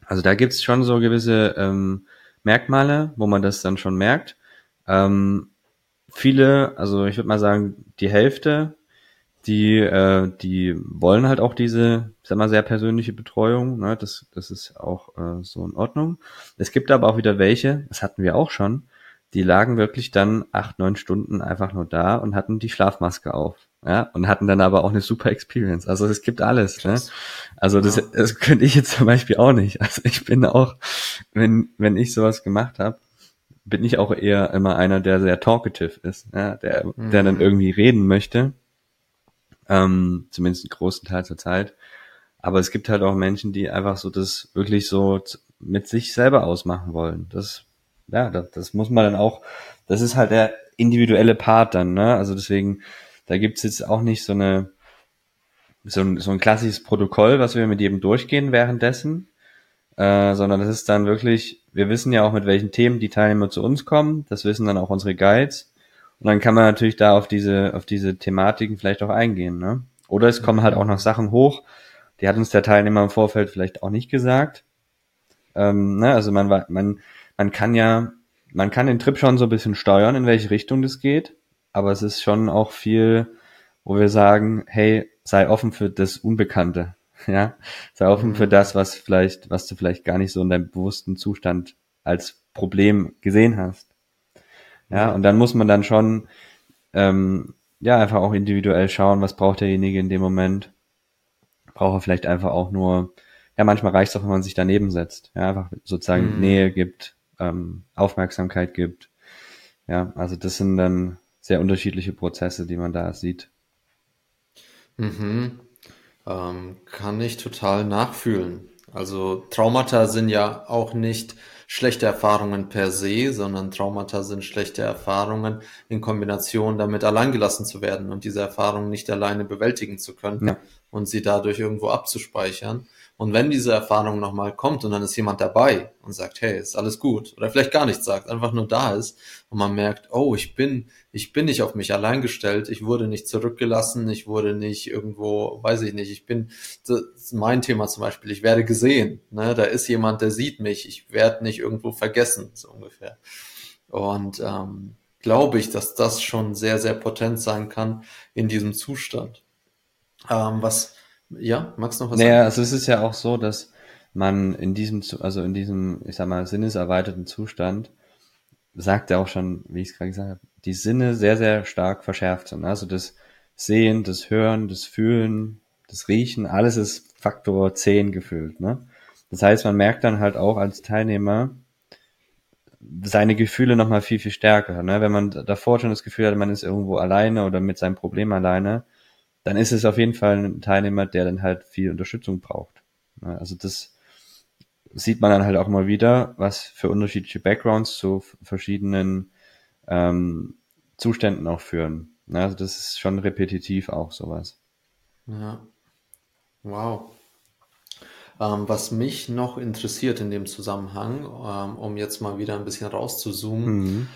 B: Also da gibt's schon so gewisse ähm, Merkmale, wo man das dann schon merkt. Ähm, viele, also ich würde mal sagen, die Hälfte, die, äh, die wollen halt auch diese, ich sag mal, sehr persönliche Betreuung. Ne? Das, das ist auch äh, so in Ordnung. Es gibt aber auch wieder welche, das hatten wir auch schon, die lagen wirklich dann acht, neun Stunden einfach nur da und hatten die Schlafmaske auf. Ja, und hatten dann aber auch eine super Experience. Also es gibt alles. Ne? Also das, das könnte ich jetzt zum Beispiel auch nicht. Also ich bin auch, wenn, wenn ich sowas gemacht habe, bin ich auch eher immer einer, der sehr talkative ist, ja, der, mhm. der dann mhm. irgendwie reden möchte. Ähm, zumindest einen großen Teil zur Zeit. Aber es gibt halt auch Menschen, die einfach so das wirklich so mit sich selber ausmachen wollen. Das, ja, das, das muss man dann auch, das ist halt der individuelle Part dann, ne? Also deswegen, da gibt's jetzt auch nicht so eine, so ein, so ein klassisches Protokoll, was wir mit jedem durchgehen währenddessen, äh, sondern das ist dann wirklich, wir wissen ja auch, mit welchen Themen die Teilnehmer zu uns kommen. Das wissen dann auch unsere Guides. Und dann kann man natürlich da auf diese, auf diese Thematiken vielleicht auch eingehen. Ne? Oder es kommen halt auch noch Sachen hoch, die hat uns der Teilnehmer im Vorfeld vielleicht auch nicht gesagt. Ähm, ne? Also man, man, man kann ja, man kann den Trip schon so ein bisschen steuern, in welche Richtung das geht. Aber es ist schon auch viel, wo wir sagen, hey, sei offen für das Unbekannte. Ja, sei offen mhm. für das, was vielleicht, was du vielleicht gar nicht so in deinem bewussten Zustand als Problem gesehen hast. Ja, und dann muss man dann schon, ähm, ja, einfach auch individuell schauen, was braucht derjenige in dem Moment. Braucht er vielleicht einfach auch nur, ja, manchmal reicht es auch, wenn man sich daneben setzt. Ja, einfach sozusagen mhm. Nähe gibt, ähm, Aufmerksamkeit gibt. Ja, also das sind dann sehr unterschiedliche Prozesse, die man da sieht.
A: Mhm. Ähm, kann ich total nachfühlen. Also Traumata sind ja auch nicht schlechte Erfahrungen per se, sondern Traumata sind schlechte Erfahrungen in Kombination damit alleingelassen zu werden und diese Erfahrungen nicht alleine bewältigen zu können ja. und sie dadurch irgendwo abzuspeichern. Und wenn diese Erfahrung nochmal kommt und dann ist jemand dabei und sagt, hey, ist alles gut, oder vielleicht gar nichts sagt, einfach nur da ist und man merkt, oh, ich bin, ich bin nicht auf mich allein gestellt, ich wurde nicht zurückgelassen, ich wurde nicht irgendwo, weiß ich nicht, ich bin, mein Thema zum Beispiel, ich werde gesehen, ne, da ist jemand, der sieht mich, ich werde nicht irgendwo vergessen, so ungefähr. Und ähm, glaube ich, dass das schon sehr, sehr potent sein kann in diesem Zustand. Ähm, was ja, magst du noch was
B: naja, sagen? also es ist ja auch so, dass man in diesem, also in diesem, ich sag mal, sinneserweiterten Zustand, sagt er auch schon, wie ich es gerade gesagt habe, die Sinne sehr, sehr stark verschärft sind. Also das Sehen, das Hören, das Fühlen, das Riechen, alles ist Faktor 10 gefühlt. Ne? Das heißt, man merkt dann halt auch als Teilnehmer seine Gefühle nochmal viel, viel stärker. Ne? Wenn man davor schon das Gefühl hat, man ist irgendwo alleine oder mit seinem Problem alleine, dann ist es auf jeden Fall ein Teilnehmer, der dann halt viel Unterstützung braucht. Also das sieht man dann halt auch mal wieder, was für unterschiedliche Backgrounds zu verschiedenen ähm, Zuständen auch führen. Also das ist schon repetitiv auch sowas.
A: Ja. Wow. Ähm, was mich noch interessiert in dem Zusammenhang, ähm, um jetzt mal wieder ein bisschen rauszuzoomen, mhm.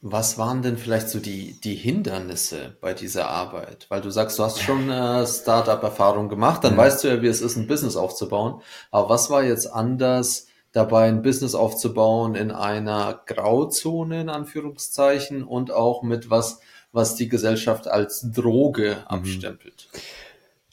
A: Was waren denn vielleicht so die, die Hindernisse bei dieser Arbeit? Weil du sagst, du hast schon äh, Startup-Erfahrung gemacht, dann
B: Ja.
A: weißt du ja, wie es ist, ein Business aufzubauen. Aber was war jetzt anders dabei, ein Business aufzubauen in einer Grauzone, in Anführungszeichen, und auch mit was, was die Gesellschaft als Droge abstempelt?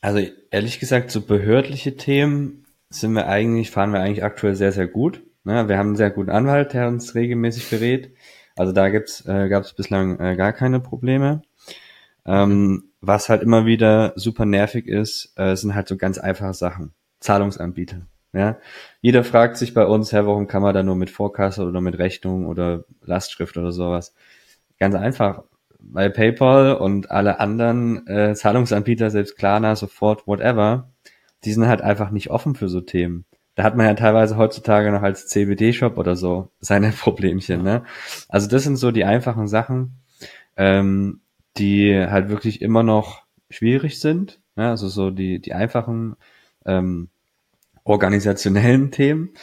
B: Also ehrlich gesagt, so behördliche Themen sind wir eigentlich, fahren wir eigentlich aktuell sehr, sehr gut. Ne? Wir haben einen sehr guten Anwalt, der uns regelmäßig berät. Also da gibt's, äh, gab es bislang äh, gar keine Probleme. Ähm, was halt immer wieder super nervig ist, äh, sind halt so ganz einfache Sachen. Zahlungsanbieter. Ja? Jeder fragt sich bei uns, Herr, warum kann man da nur mit Vorkasse oder mit Rechnung oder Lastschrift oder sowas? Ganz einfach, weil PayPal und alle anderen äh, Zahlungsanbieter, selbst Klarna, sofort, whatever, die sind halt einfach nicht offen für so Themen. Da hat man ja teilweise heutzutage noch als CBD-Shop oder so seine Problemchen, ne? Also das sind so die einfachen Sachen, ähm, die halt wirklich immer noch schwierig sind. Ne? Also so die, die einfachen ähm, organisationellen Themen.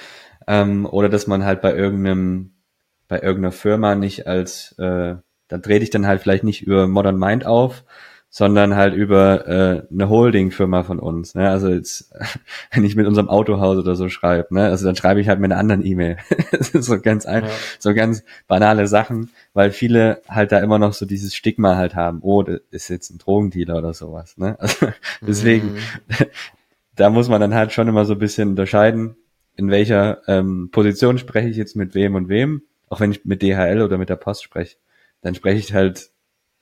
B: Ähm, oder dass man halt bei irgendeinem, bei irgendeiner Firma nicht als, äh, da dreht ich dann halt vielleicht nicht über Modern Mind auf, sondern halt über äh, eine Holding-Firma von uns. Ne? Also jetzt, wenn ich mit unserem Autohaus oder so schreibe, ne? also dann schreibe ich halt mit einer anderen E-Mail. so ganz ein,
A: Ja.
B: so ganz banale Sachen, weil viele halt da immer noch so dieses Stigma halt haben, oh, das ist jetzt ein Drogendealer oder sowas. Ne? Also deswegen,
A: Mhm.
B: da muss man dann halt schon immer so ein bisschen unterscheiden, in welcher ähm, Position spreche ich jetzt mit wem und wem. Auch wenn ich mit DHL oder mit der Post spreche, dann spreche ich halt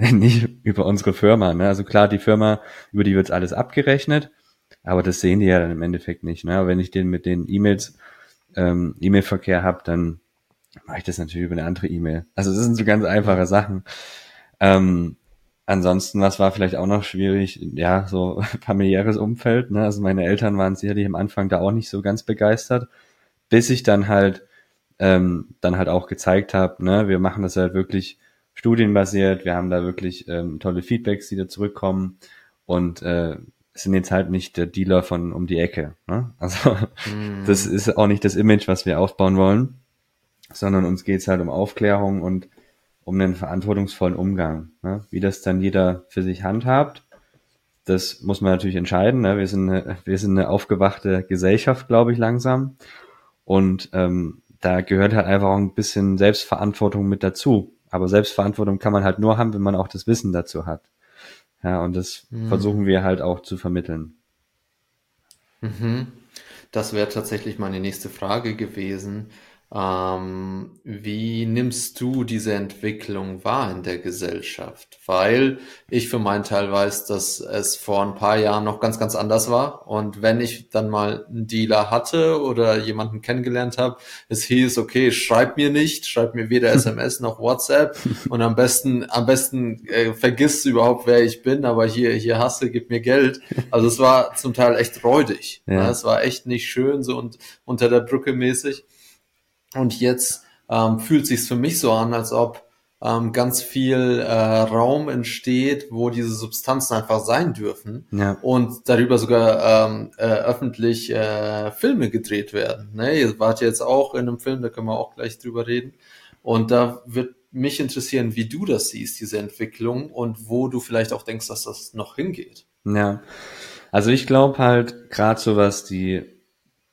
B: nicht über unsere Firma. Ne? Also klar, die Firma, über die wird alles abgerechnet, aber das sehen die ja dann im Endeffekt nicht. Ne? Wenn ich den mit den E-Mails, ähm, E-Mail-Verkehr habe, dann mache ich das natürlich über eine andere E-Mail. Also das sind so ganz einfache Sachen. Ähm, ansonsten, was war vielleicht auch noch schwierig? Ja, so familiäres Umfeld. Ne? Also meine Eltern waren sicherlich am Anfang da auch nicht so ganz begeistert, bis ich dann halt ähm, dann halt auch gezeigt habe, ne, wir machen das halt wirklich studienbasiert, wir haben da wirklich ähm, tolle Feedbacks, die da zurückkommen und äh, sind jetzt halt nicht der Dealer von um die Ecke. Ne? Also
A: Mhm.
B: das ist auch nicht das Image, was wir aufbauen wollen, sondern uns geht's halt um Aufklärung und um einen verantwortungsvollen Umgang. Ne? Wie das dann jeder für sich handhabt, das muss man natürlich entscheiden. Ne? Wir, sind eine, wir sind eine aufgewachte Gesellschaft, glaube ich, langsam. Und ähm, da gehört halt einfach auch ein bisschen Selbstverantwortung mit dazu. Aber Selbstverantwortung kann man halt nur haben, wenn man auch das Wissen dazu hat. Ja, und das
A: Mhm.
B: versuchen wir halt auch zu vermitteln.
A: Mhm. Das wäre tatsächlich meine nächste Frage gewesen. Ähm, wie nimmst du diese Entwicklung wahr in der Gesellschaft? Weil ich für meinen Teil weiß, dass es vor ein paar Jahren noch ganz, ganz anders war. Und wenn ich dann mal einen Dealer hatte oder jemanden kennengelernt habe, es hieß, okay, schreib mir nicht, schreib mir weder SMS noch WhatsApp und am besten, am besten äh, vergisst du überhaupt, wer ich bin, aber hier, hier hast du, gib mir Geld. Also es war zum Teil echt räudig.
B: Ja.
A: Ne? Es war echt nicht schön, so und unter der Brücke mäßig. Und jetzt ähm, fühlt sich's für mich so an, als ob ähm, ganz viel äh, Raum entsteht, wo diese Substanzen einfach sein dürfen
B: Ja.
A: und darüber sogar ähm, äh, öffentlich äh, Filme gedreht werden. Ne? Ihr wart jetzt auch in einem Film, da können wir auch gleich drüber reden. Und da wird mich interessieren, wie du das siehst, diese Entwicklung und wo du vielleicht auch denkst, dass das noch hingeht.
B: Ja, also ich glaube halt, gerade so was die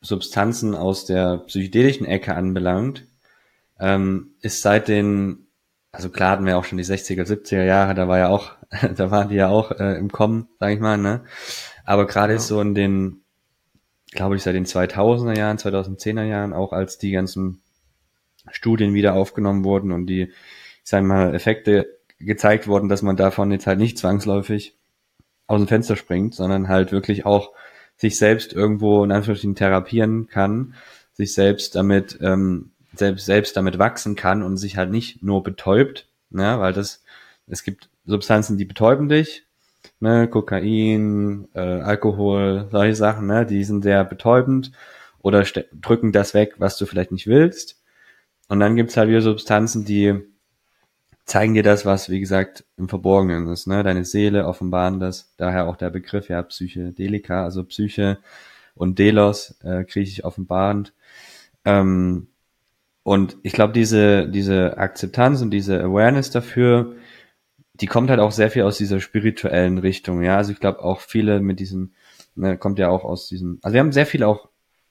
B: Substanzen aus der psychedelischen Ecke anbelangt, ähm, ist seit den, also klar hatten wir auch schon die 60er, 70er Jahre, da war ja auch, da waren die ja auch äh, im Kommen, sag ich mal, ne? Aber gerade
A: Ja.
B: so in den, glaube ich, seit den 2000er Jahren, 2010er Jahren, auch als die ganzen Studien wieder aufgenommen wurden und die, ich sag mal, Effekte gezeigt wurden, dass man davon jetzt halt nicht zwangsläufig aus dem Fenster springt, sondern halt wirklich auch sich selbst irgendwo in Anführungsstrichen therapieren kann, sich selbst damit ähm, selbst selbst damit wachsen kann und sich halt nicht nur betäubt, ne, weil das es gibt Substanzen, die betäuben dich, ne, Kokain, äh, Alkohol, solche Sachen, ne, die sind sehr betäubend oder drücken das weg, was du vielleicht nicht willst. Und dann gibt's halt wieder Substanzen, die zeigen dir das, was, wie gesagt, im Verborgenen ist, ne? Deine Seele offenbaren das, daher auch der Begriff, ja, Psychedelika, also Psyche und Delos, äh, griechisch offenbarend. Ähm, und ich glaube, diese, diese Akzeptanz und diese Awareness dafür, die kommt halt auch sehr viel aus dieser spirituellen Richtung. Ja, also ich glaube auch viele mit diesem, ne, kommt ja auch aus diesem, also wir haben sehr viele auch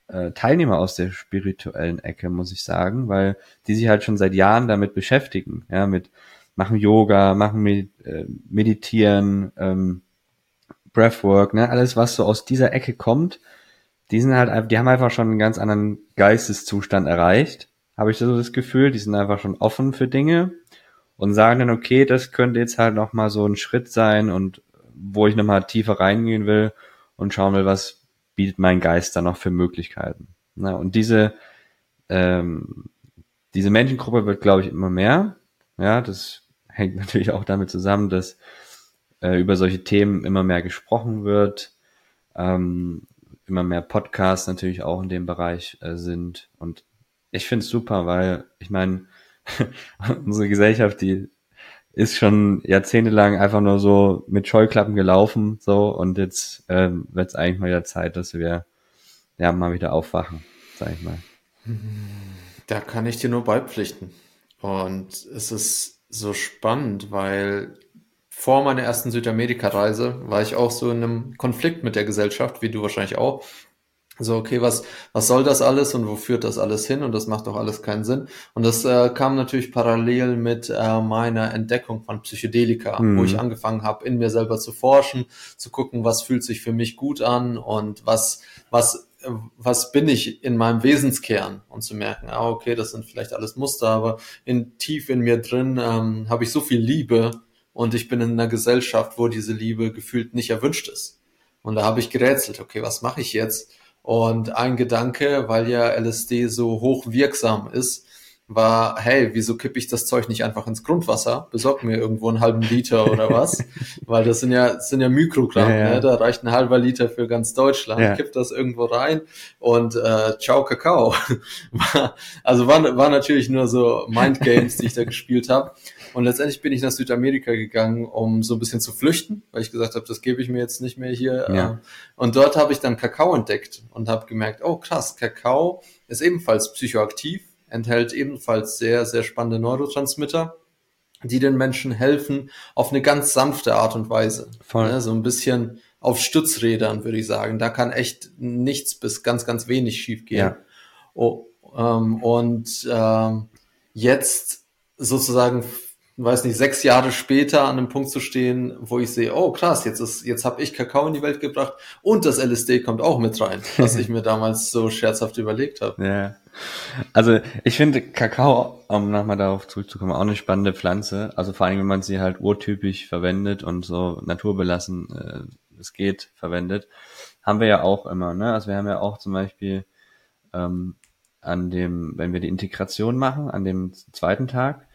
B: äh, Teilnehmer aus der spirituellen Ecke, muss ich sagen, weil die sich halt schon seit Jahren damit beschäftigen, ja, mit machen Yoga, machen Med äh, meditieren, ähm, Breathwork, ne, alles was so aus dieser Ecke kommt, die sind halt, die haben einfach schon einen ganz anderen Geisteszustand erreicht, habe ich so das Gefühl, die sind einfach schon offen für Dinge und sagen dann, okay, das könnte jetzt halt noch mal so ein Schritt sein und wo ich noch mal tiefer reingehen will und schauen will, was bietet mein Geist da noch für Möglichkeiten. Na, und diese ähm, diese Menschengruppe wird, glaube ich, immer mehr. Ja, das hängt natürlich auch damit zusammen, dass äh, über solche Themen immer mehr gesprochen wird, ähm, immer mehr Podcasts natürlich auch in dem Bereich äh, sind. Und ich finde es super, weil ich meine, unsere Gesellschaft, die ist schon jahrzehntelang einfach nur so mit Scheuklappen gelaufen, so und jetzt ähm, wird es eigentlich mal wieder Zeit, dass wir ja mal wieder aufwachen, sag ich mal.
A: Da kann ich dir nur beipflichten. Und es ist so spannend, weil vor meiner ersten Südamerika-Reise war ich auch so in einem Konflikt mit der Gesellschaft, wie du wahrscheinlich auch, so, okay, was, was soll das alles und wo führt das alles hin? Und das macht doch alles keinen Sinn. Und das äh, kam natürlich parallel mit äh, meiner Entdeckung von Psychedelika, mhm. wo ich angefangen habe, in mir selber zu forschen, zu gucken, was fühlt sich für mich gut an und was, was, äh, was bin ich in meinem Wesenskern und zu merken, ah, okay, das sind vielleicht alles Muster, aber in, tief in mir drin ähm, habe ich so viel Liebe und ich bin in einer Gesellschaft, wo diese Liebe gefühlt nicht erwünscht ist. Und da habe ich gerätselt, okay, was mache ich jetzt? Und ein Gedanke, weil ja LSD so hoch wirksam ist, war, hey, wieso kippe ich das Zeug nicht einfach ins Grundwasser? Besorg mir irgendwo einen halben Liter oder was? Weil das sind ja, das sind ja Mikrogramm, ja, ja. Ne? da reicht ein halber Liter für ganz Deutschland. Ja. Kipp das irgendwo rein und äh, ciao Kakao. also war, war natürlich nur so Mindgames, die ich da gespielt habe. Und letztendlich bin ich nach Südamerika gegangen, um so ein bisschen zu flüchten, weil ich gesagt habe, das gebe ich mir jetzt nicht mehr hier. Ja. Ähm, und dort habe ich dann Kakao entdeckt und habe gemerkt, oh krass, Kakao ist ebenfalls psychoaktiv, enthält ebenfalls sehr, sehr spannende Neurotransmitter die den Menschen helfen auf eine ganz sanfte Art und Weise. Voll. Ja, so ein bisschen auf Stützrädern, würde ich sagen. Da kann echt nichts bis ganz, ganz wenig schiefgehen. Ja. Oh, ähm, und ähm, jetzt sozusagen weiß nicht, sechs Jahre später an einem Punkt zu stehen, wo ich sehe, oh krass, jetzt ist, jetzt habe ich Kakao in die Welt gebracht und das LSD kommt auch mit rein, was ich mir damals so scherzhaft überlegt habe.
B: Ja. Also ich finde Kakao, um nochmal darauf zurückzukommen, auch eine spannende Pflanze. Also vor allem, wenn man sie halt urtypisch verwendet und so naturbelassen äh, es geht, verwendet, haben wir ja auch immer, ne? Also wir haben ja auch zum Beispiel ähm, an dem, wenn wir die Integration machen, an dem zweiten Tag,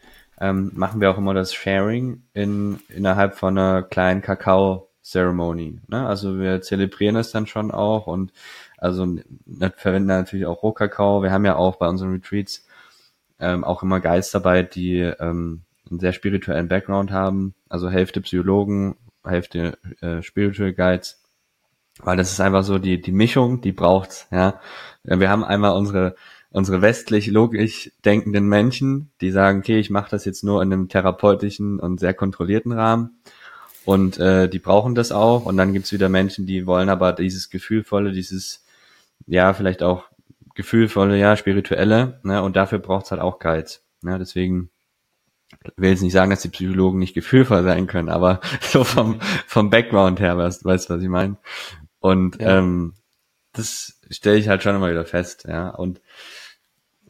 B: ähm, machen wir auch immer das Sharing in, innerhalb von einer kleinen Kakao-Ceremony. Ne? Also wir zelebrieren es dann schon auch und also verwenden natürlich auch Rohkakao. Wir haben ja auch bei unseren Retreats ähm, auch immer Guides dabei, die ähm, einen sehr spirituellen Background haben. Also Hälfte Psychologen, Hälfte äh, Spiritual Guides. Weil das ist einfach so die, die Mischung, die braucht's, ja. Wir haben einmal unsere unsere westlich logisch denkenden Menschen, die sagen, okay, ich mache das jetzt nur in einem therapeutischen und sehr kontrollierten Rahmen. Und äh, die brauchen das auch. Und dann gibt's wieder Menschen, die wollen aber dieses Gefühlvolle, dieses, ja, vielleicht auch gefühlvolle, ja, spirituelle, ne? Und dafür braucht's halt auch Geiz. Ne? Deswegen will jetzt nicht sagen, dass die Psychologen nicht gefühlvoll sein können, aber so vom, vom Background her, weißt, weißt du, was ich meine? Und ja. ähm, das stelle ich halt schon immer wieder fest, ja. Und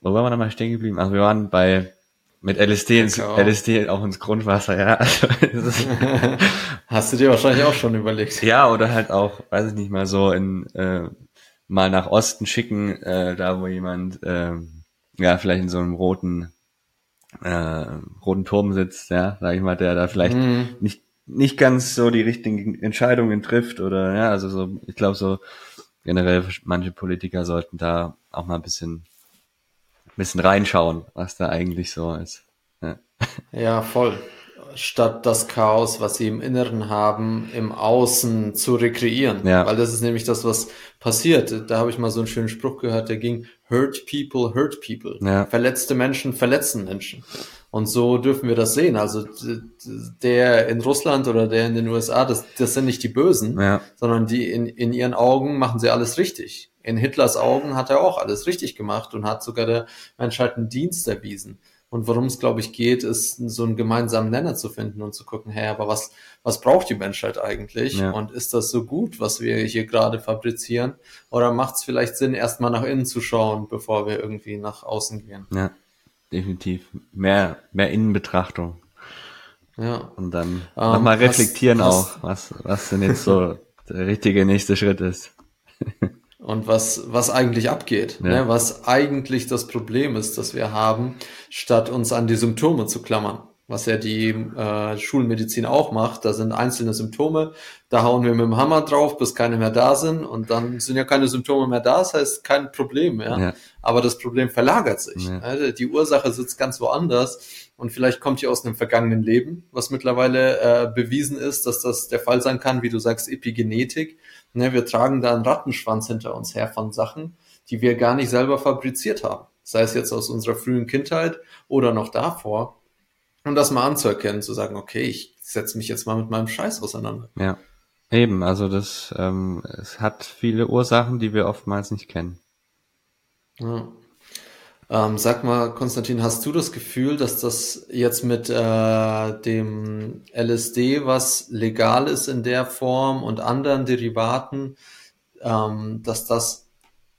B: wo waren wir nochmal stehen geblieben? Also wir waren bei mit LSD ins auch. LSD auch ins Grundwasser, ja. Also,
A: Hast du dir wahrscheinlich auch schon überlegt.
B: Ja, oder halt auch, weiß ich nicht mal so in äh, mal nach Osten schicken, äh, da wo jemand äh, ja vielleicht in so einem roten äh, roten Turm sitzt, ja, sag ich mal, der da vielleicht mhm. nicht nicht ganz so die richtigen Entscheidungen trifft oder ja, also so, ich glaube so generell manche Politiker sollten da auch mal ein bisschen bisschen reinschauen, was da eigentlich so ist.
A: Ja, ja voll. statt das Chaos, was sie im Inneren haben, im Außen zu rekreieren.
B: Ja.
A: Weil das ist nämlich das, was passiert. Da habe ich mal so einen schönen Spruch gehört, der ging, hurt people, hurt people.
B: Ja.
A: Verletzte Menschen verletzen Menschen. Und so dürfen wir das sehen. Also der in Russland oder der in den USA, das, das sind nicht die Bösen,
B: Ja.
A: sondern die in, in ihren Augen machen sie alles richtig. In Hitlers Augen hat er auch alles richtig gemacht und hat sogar der Menschheit einen Dienst erwiesen. Und worum es, glaube ich, geht, ist so einen gemeinsamen Nenner zu finden und zu gucken, hey, aber was, was braucht die Menschheit eigentlich?
B: Ja.
A: Und ist das so gut, was wir hier gerade fabrizieren? Oder macht es vielleicht Sinn, erstmal nach innen zu schauen, bevor wir irgendwie nach außen gehen?
B: Ja, definitiv. Mehr, mehr Innenbetrachtung.
A: Ja.
B: Und dann
A: Ähm,
B: nochmal reflektieren
A: hast-
B: auch, was, was denn jetzt so der richtige nächste Schritt ist.
A: und was, was eigentlich abgeht,
B: Ja.
A: ne? was eigentlich das Problem ist, das wir haben, statt uns an die Symptome zu klammern. Was ja die äh, Schulmedizin auch macht, da sind einzelne Symptome, da hauen wir mit dem Hammer drauf, bis keine mehr da sind und dann sind ja keine Symptome mehr da, das heißt kein Problem mehr.
B: Ja.
A: Aber das Problem verlagert sich. Ne? Die Ursache sitzt ganz woanders und vielleicht kommt die aus einem vergangenen Leben, was mittlerweile äh, bewiesen ist, dass das der Fall sein kann, wie du sagst, Epigenetik. Ne, wir tragen da einen Rattenschwanz hinter uns her von Sachen, die wir gar nicht selber fabriziert haben. Sei es jetzt aus unserer frühen Kindheit oder noch davor. Und das mal anzuerkennen, zu sagen, okay, ich setze mich jetzt mal mit meinem Scheiß auseinander.
B: Ja. Eben, also das, ähm, es hat viele Ursachen, die wir oftmals nicht kennen.
A: Ja. Ähm, sag mal, Konstantin, hast du das Gefühl, dass das jetzt mit äh, dem LSD, was legal ist in der Form und anderen Derivaten, ähm, dass das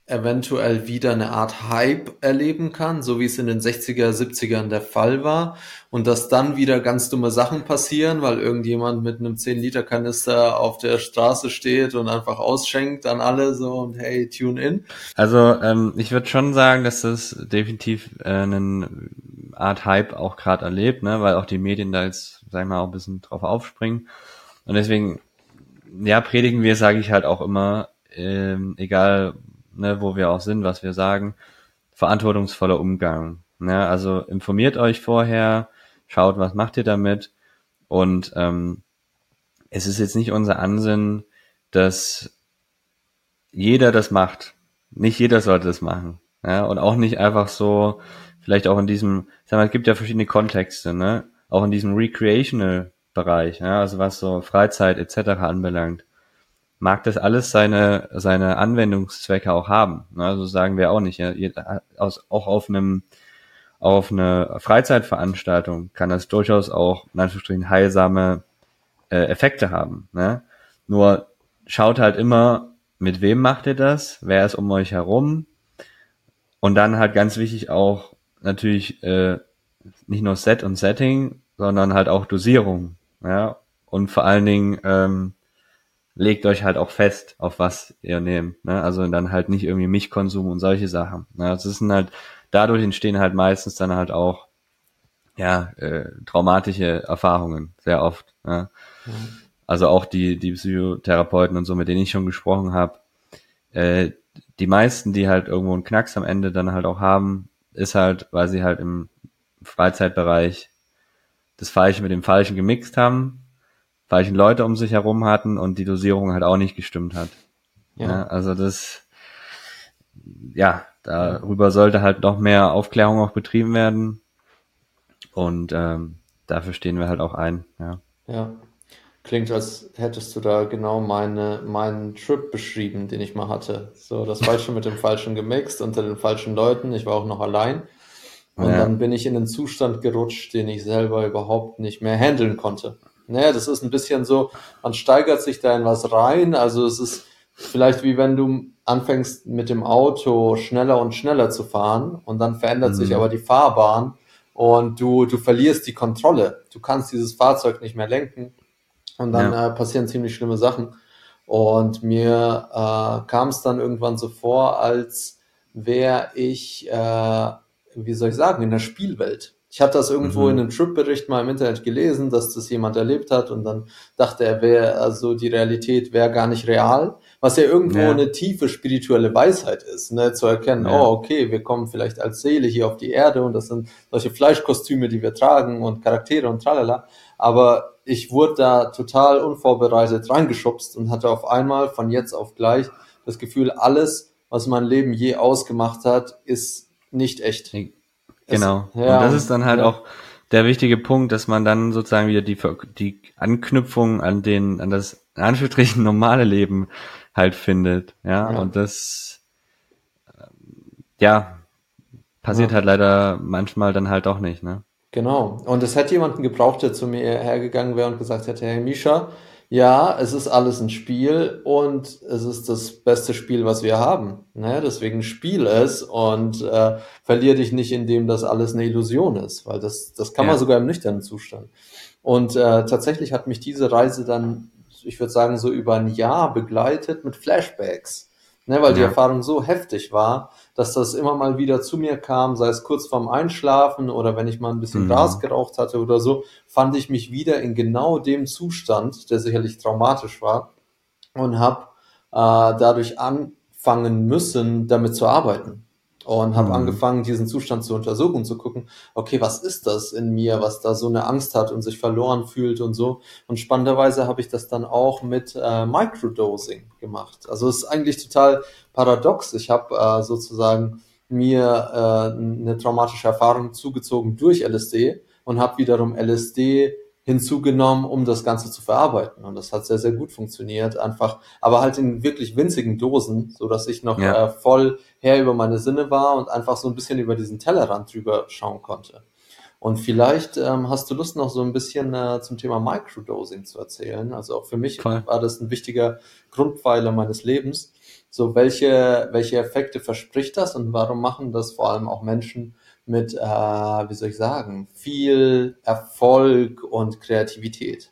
A: eventuell wieder eine Art Hype erleben kann, so wie es in den 60er, 70ern der Fall war und dass dann wieder ganz dumme Sachen passieren, weil irgendjemand mit einem 10-Liter-Kanister auf der Straße steht und einfach ausschenkt an alle so und hey, tune in.
B: Also ähm, ich würde schon sagen, dass das definitiv äh, eine Art Hype auch gerade erlebt, ne, weil auch die Medien da jetzt, sag ich mal, auch ein bisschen drauf aufspringen. Und deswegen, ja, predigen wir, sage ich halt auch immer, ähm, egal ne, wo wir auch sind, was wir sagen, verantwortungsvoller Umgang. Ne? Also informiert euch vorher, schaut, was macht ihr damit. Und ähm, es ist jetzt nicht unser Ansinnen, dass jeder das macht. Nicht jeder sollte das machen. Ja? Und auch nicht einfach so, vielleicht auch in diesem, sag mal, es gibt ja verschiedene Kontexte, ne? Auch in diesem Recreational-Bereich, ja? also was so Freizeit etc. anbelangt mag das alles seine, seine Anwendungszwecke auch haben. Ne? Also sagen wir auch nicht. Ja, aus, auch auf einem auf eine Freizeitveranstaltung kann das durchaus auch in Anführungsstrichen heilsame äh, Effekte haben. Ne? Nur schaut halt immer, mit wem macht ihr das, wer ist um euch herum und dann halt ganz wichtig auch natürlich äh, nicht nur Set und Setting, sondern halt auch Dosierung. Ja? Und vor allen Dingen ähm, legt euch halt auch fest, auf was ihr nehmt. Ne? Also dann halt nicht irgendwie Milchkonsum und solche Sachen. Ne? Das sind halt, dadurch entstehen halt meistens dann halt auch ja, äh, traumatische Erfahrungen, sehr oft. Ne? Also auch die, die Psychotherapeuten und so, mit denen ich schon gesprochen habe, äh, die meisten, die halt irgendwo einen Knacks am Ende dann halt auch haben, ist halt, weil sie halt im Freizeitbereich das Falsche mit dem Falschen gemixt haben, falschen Leute um sich herum hatten und die Dosierung halt auch nicht gestimmt hat. Ja. also das, ja, darüber sollte halt noch mehr Aufklärung auch betrieben werden. Und ähm, dafür stehen wir halt auch ein, ja.
A: Ja. Klingt, als hättest du da genau meine, meinen Trip beschrieben, den ich mal hatte. So, das Falsche mit dem Falschen gemixt, unter den falschen Leuten. Ich war auch noch allein. Und
B: Ja.
A: dann bin ich in einen Zustand gerutscht, den ich selber überhaupt nicht mehr handeln konnte. Naja, das ist ein bisschen so, man steigert sich da in was rein. Also es ist vielleicht wie wenn du anfängst mit dem Auto schneller und schneller zu fahren und dann verändert sich
B: Mhm.
A: aber die Fahrbahn und du, du verlierst die Kontrolle. Du kannst dieses Fahrzeug nicht mehr lenken und dann
B: Ja.
A: äh, passieren ziemlich schlimme Sachen. Und mir äh, kam es dann irgendwann so vor, als wäre ich, äh, wie soll ich sagen, in der Spielwelt. Ich hatte das irgendwo
B: Mhm.
A: in einem Trip-Bericht mal im Internet gelesen, dass das jemand erlebt hat und dann dachte er, wäre also die Realität wäre gar nicht real, was ja irgendwo ja. eine tiefe spirituelle Weisheit ist, ne? zu erkennen, ja. oh, okay, wir kommen vielleicht als Seele hier auf die Erde und das sind solche Fleischkostüme, die wir tragen und Charaktere und tralala. Aber ich wurde da total unvorbereitet reingeschubst und hatte auf einmal von jetzt auf gleich das Gefühl, alles, was mein Leben je ausgemacht hat, ist nicht echt.
B: Genau. Es, ja, und das ist dann halt ja. auch der wichtige Punkt, dass man dann sozusagen wieder die, die Anknüpfung an den, an das in Anführungsstrichen normale Leben halt findet. Ja, ja. und das, ja, passiert halt leider manchmal dann halt auch nicht, ne?
A: Genau. Und es hätte jemanden gebraucht, der zu mir hergegangen wäre und gesagt hätte, hey Misha, ja, es ist alles ein Spiel und es ist das beste Spiel, was wir haben. Ne? Deswegen spiel es und äh, verlier dich nicht, indem das alles eine Illusion ist, weil das, das kann ja. man sogar im nüchternen Zustand. Und äh, tatsächlich hat mich diese Reise dann, ich würde sagen, so über ein Jahr begleitet mit Flashbacks. Ne, weil ja. die Erfahrung so heftig war, dass das immer mal wieder zu mir kam, sei es kurz vorm Einschlafen oder wenn ich mal ein bisschen mhm. Gras geraucht hatte oder so, fand ich mich wieder in genau dem Zustand, der sicherlich traumatisch war und habe äh, dadurch anfangen müssen, damit zu arbeiten und habe mhm. angefangen, diesen Zustand zu untersuchen und zu gucken, okay, was ist das in mir, was da so eine Angst hat und sich verloren fühlt und so. Und spannenderweise habe ich das dann auch mit äh, Microdosing gemacht. Also es ist eigentlich total paradox. Ich habe äh, sozusagen mir äh, eine traumatische Erfahrung zugezogen durch LSD und habe wiederum LSD hinzugenommen, um das Ganze zu verarbeiten. Und das hat sehr, sehr gut funktioniert. Einfach, aber halt in wirklich winzigen Dosen, so dass ich noch ja. äh, voll her über meine Sinne war und einfach so ein bisschen über diesen Tellerrand drüber schauen konnte. Und vielleicht ähm, hast du Lust, noch so ein bisschen äh, zum Thema Microdosing zu erzählen. Also auch für mich Voll. war das ein wichtiger Grundpfeiler meines Lebens. So, welche, welche Effekte verspricht das und warum machen das vor allem auch Menschen, mit, äh, wie soll ich sagen, viel Erfolg und Kreativität.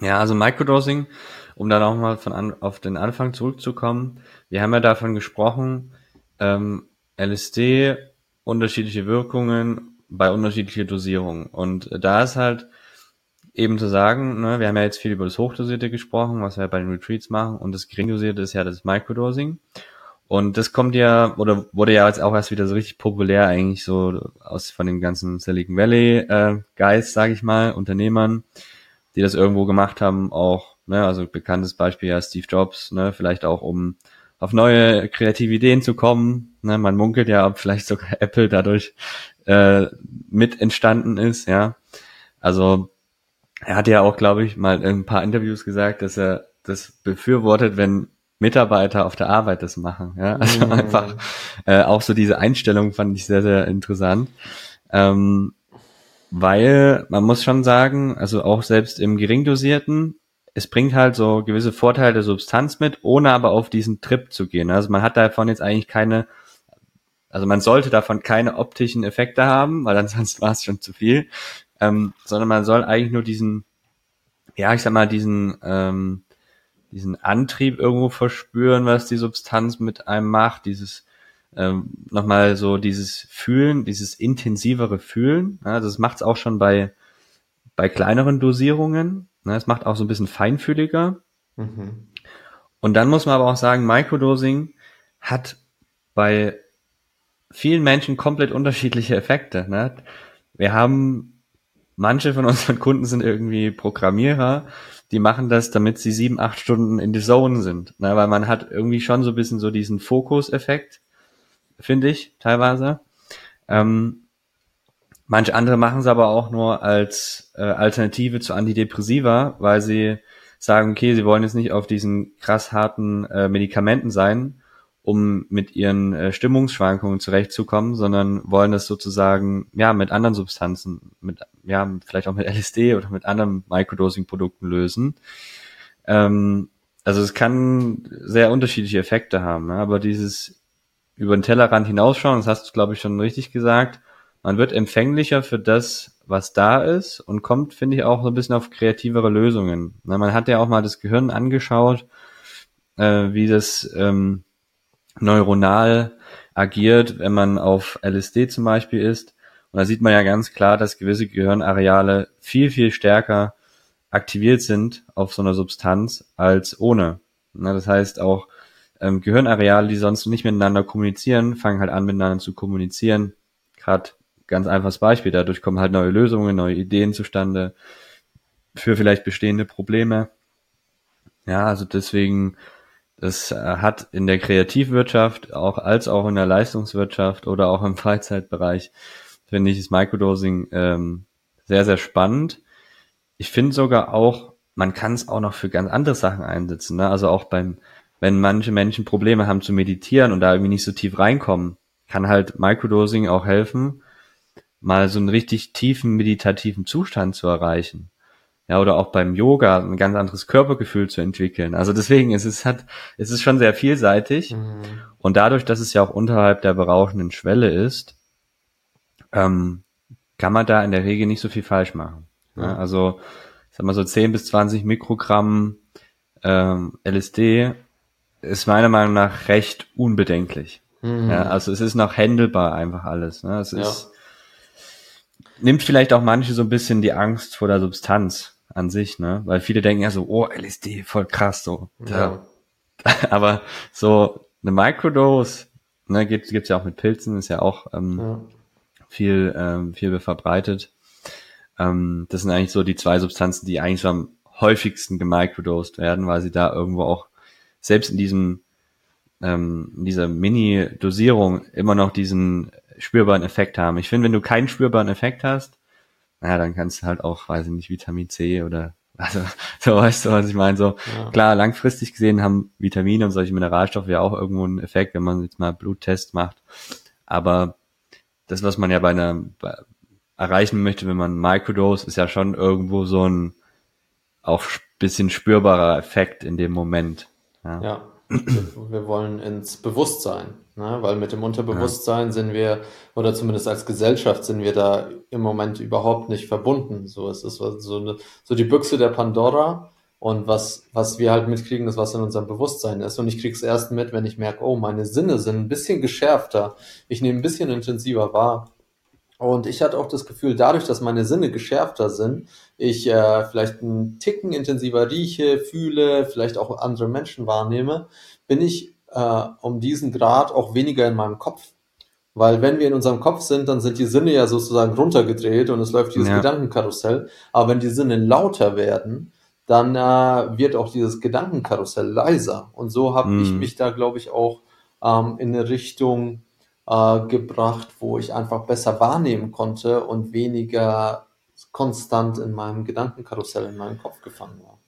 B: Ja, also Microdosing, um dann auch mal von an, auf den Anfang zurückzukommen. Wir haben ja davon gesprochen, ähm, LSD, unterschiedliche Wirkungen bei unterschiedlicher Dosierung. Und da ist halt eben zu sagen, ne, wir haben ja jetzt viel über das Hochdosierte gesprochen, was wir bei den Retreats machen, und das Geringdosierte ist ja das Microdosing. Und das kommt ja, oder wurde ja jetzt auch erst wieder so richtig populär eigentlich so aus von den ganzen Silicon Valley äh, Guys, sage ich mal, Unternehmern, die das irgendwo gemacht haben, auch, ne, also bekanntes Beispiel ja Steve Jobs, ne, vielleicht auch um auf neue kreative Ideen zu kommen. Ne, man munkelt ja, ob vielleicht sogar Apple dadurch äh, mit entstanden ist, ja. Also er hat ja auch, glaube ich, mal in ein paar Interviews gesagt, dass er das befürwortet, wenn Mitarbeiter auf der Arbeit das machen. Ja? Also mm. einfach äh, auch so diese Einstellung fand ich sehr, sehr interessant. Ähm, weil man muss schon sagen, also auch selbst im geringdosierten, es bringt halt so gewisse Vorteile der Substanz mit, ohne aber auf diesen Trip zu gehen. Also man hat davon jetzt eigentlich keine, also man sollte davon keine optischen Effekte haben, weil ansonsten war es schon zu viel, ähm, sondern man soll eigentlich nur diesen, ja, ich sag mal, diesen ähm, diesen Antrieb irgendwo verspüren, was die Substanz mit einem macht, dieses ähm, nochmal so dieses Fühlen, dieses intensivere Fühlen. Ja, das macht es auch schon bei, bei kleineren Dosierungen. Ne, es macht auch so ein bisschen feinfühliger. Mhm. Und dann muss man aber auch sagen, Microdosing hat bei vielen Menschen komplett unterschiedliche Effekte. Ne? Wir haben, manche von unseren Kunden sind irgendwie Programmierer die machen das, damit sie sieben, acht Stunden in the Zone sind. Ne? Weil man hat irgendwie schon so ein bisschen so diesen Fokus-Effekt, finde ich, teilweise. Ähm, manche andere machen es aber auch nur als äh, Alternative zu Antidepressiva, weil sie sagen, okay, sie wollen jetzt nicht auf diesen krass harten äh, Medikamenten sein, um mit ihren äh, Stimmungsschwankungen zurechtzukommen, sondern wollen das sozusagen ja mit anderen Substanzen, mit ja vielleicht auch mit LSD oder mit anderen Microdosing-Produkten lösen. Ähm, also es kann sehr unterschiedliche Effekte haben, ne? aber dieses über den Tellerrand hinausschauen, das hast du glaube ich schon richtig gesagt, man wird empfänglicher für das, was da ist und kommt, finde ich, auch so ein bisschen auf kreativere Lösungen. Na, man hat ja auch mal das Gehirn angeschaut, äh, wie das ähm, neuronal agiert, wenn man auf LSD zum Beispiel ist. Und da sieht man ja ganz klar, dass gewisse Gehirnareale viel, viel stärker aktiviert sind auf so einer Substanz als ohne. Na, das heißt auch ähm, Gehirnareale, die sonst nicht miteinander kommunizieren, fangen halt an miteinander zu kommunizieren. Gerade ganz einfaches Beispiel, dadurch kommen halt neue Lösungen, neue Ideen zustande für vielleicht bestehende Probleme. Ja, also deswegen, das äh, hat in der Kreativwirtschaft auch als auch in der Leistungswirtschaft oder auch im Freizeitbereich, finde ich das Microdosing ähm, sehr, sehr spannend. Ich finde sogar auch, man kann es auch noch für ganz andere Sachen einsetzen. Ne? Also auch beim, wenn manche Menschen Probleme haben zu meditieren und da irgendwie nicht so tief reinkommen, kann halt Microdosing auch helfen, mal so einen richtig tiefen meditativen Zustand zu erreichen. Ja, oder auch beim Yoga ein ganz anderes Körpergefühl zu entwickeln. Also deswegen ist es hat, es ist schon sehr vielseitig. Mhm. Und dadurch, dass es ja auch unterhalb der berauschenden Schwelle ist, ähm, kann man da in der Regel nicht so viel falsch machen. Ja. Ja, also, ich sag mal so 10 bis 20 Mikrogramm ähm, LSD ist meiner Meinung nach recht unbedenklich. Mhm. Ja, also es ist noch händelbar einfach alles. Ne? Es ist, nimmt vielleicht auch manche so ein bisschen die Angst vor der Substanz an sich, ne? Weil viele denken ja so, oh, LSD, voll krass, so. Ja. Aber so eine Microdose, ne, gibt gibt's ja auch mit Pilzen, ist ja auch ähm, ja. viel ähm, viel verbreitet. Ähm, das sind eigentlich so die zwei Substanzen, die eigentlich so am häufigsten gemicrodosed werden, weil sie da irgendwo auch selbst in diesem ähm, in dieser Mini-Dosierung immer noch diesen spürbaren Effekt haben. Ich finde, wenn du keinen spürbaren Effekt hast, naja, dann kannst du halt auch, weiß ich nicht, Vitamin C oder also, so weißt du, was ich meine. So, ja. klar, langfristig gesehen haben Vitamine und solche Mineralstoffe ja auch irgendwo einen Effekt, wenn man jetzt mal Bluttest macht. Aber das, was man ja bei einer bei, erreichen möchte, wenn man Microdose, ist ja schon irgendwo so ein auch bisschen spürbarer Effekt in dem Moment.
A: Ja. ja. Wir wollen ins Bewusstsein, ne? weil mit dem Unterbewusstsein ja. sind wir, oder zumindest als Gesellschaft sind wir da im Moment überhaupt nicht verbunden. So es ist so, eine, so die Büchse der Pandora und was, was wir halt mitkriegen, ist, was in unserem Bewusstsein ist. Und ich krieg's erst mit, wenn ich merke, oh, meine Sinne sind ein bisschen geschärfter, ich nehme ein bisschen intensiver wahr. Und ich hatte auch das Gefühl, dadurch, dass meine Sinne geschärfter sind, ich äh, vielleicht einen Ticken intensiver rieche, fühle, vielleicht auch andere Menschen wahrnehme, bin ich äh, um diesen Grad auch weniger in meinem Kopf. Weil wenn wir in unserem Kopf sind, dann sind die Sinne ja sozusagen runtergedreht und es läuft dieses ja. Gedankenkarussell. Aber wenn die Sinne lauter werden, dann äh, wird auch dieses Gedankenkarussell leiser. Und so habe mm. ich mhm. mich da, glaube ich, auch ähm, in eine Richtung äh, gebracht, wo ich einfach besser wahrnehmen konnte und weniger konstant in meinem Gedankenkarussell in meinem Kopf gefangen war.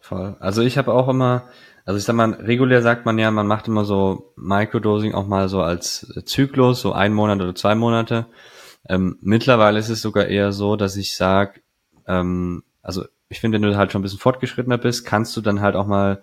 B: Voll. Also ich habe auch immer, also ich sag mal, regulär sagt man ja, man macht immer so Microdosing auch mal so als Zyklus, so ein Monat oder zwei Monate. Ähm, mittlerweile ist es sogar eher so, dass ich sage, ähm, also ich finde, wenn du halt schon ein bisschen fortgeschrittener bist, kannst du dann halt auch mal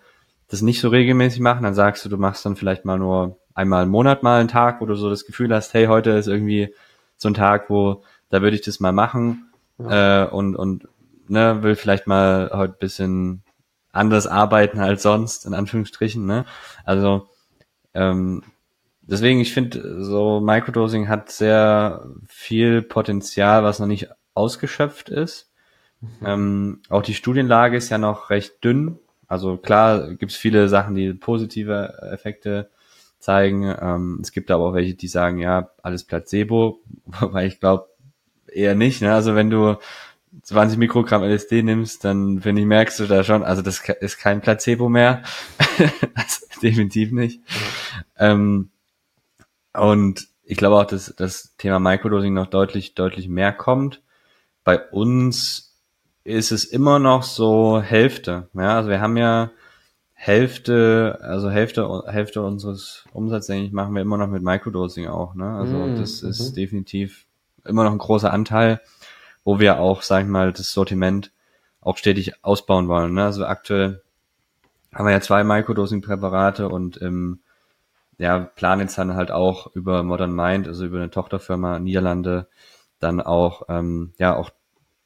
B: das nicht so regelmäßig machen. Dann sagst du, du machst dann vielleicht mal nur einmal im Monat mal einen Tag, wo du so das Gefühl hast, hey, heute ist irgendwie so ein Tag, wo da würde ich das mal machen ja. äh, und, und ne, will vielleicht mal heute bisschen anders arbeiten als sonst, in Anführungsstrichen. Ne? Also ähm, deswegen, ich finde, so Microdosing hat sehr viel Potenzial, was noch nicht ausgeschöpft ist. Mhm. Ähm, auch die Studienlage ist ja noch recht dünn. Also klar gibt es viele Sachen, die positive Effekte zeigen. Ähm, es gibt aber auch welche, die sagen, ja, alles Placebo, wobei ich glaube eher nicht. Ne? Also wenn du 20 Mikrogramm LSD nimmst, dann finde ich, merkst du da schon, also das ist kein Placebo mehr. also, definitiv nicht. Ähm, und ich glaube auch, dass das Thema Microdosing noch deutlich, deutlich mehr kommt. Bei uns ist es immer noch so Hälfte. Ja, also wir haben ja Hälfte, also Hälfte, Hälfte unseres Umsatzes, denke ich, machen wir immer noch mit Microdosing auch. Ne? Also mm, das ist mhm. definitiv immer noch ein großer Anteil, wo wir auch, sag ich mal, das Sortiment auch stetig ausbauen wollen. Ne? Also aktuell haben wir ja zwei Microdosing-Präparate und im ja, planen jetzt dann halt auch über Modern Mind, also über eine Tochterfirma Niederlande, dann auch, ähm, ja, auch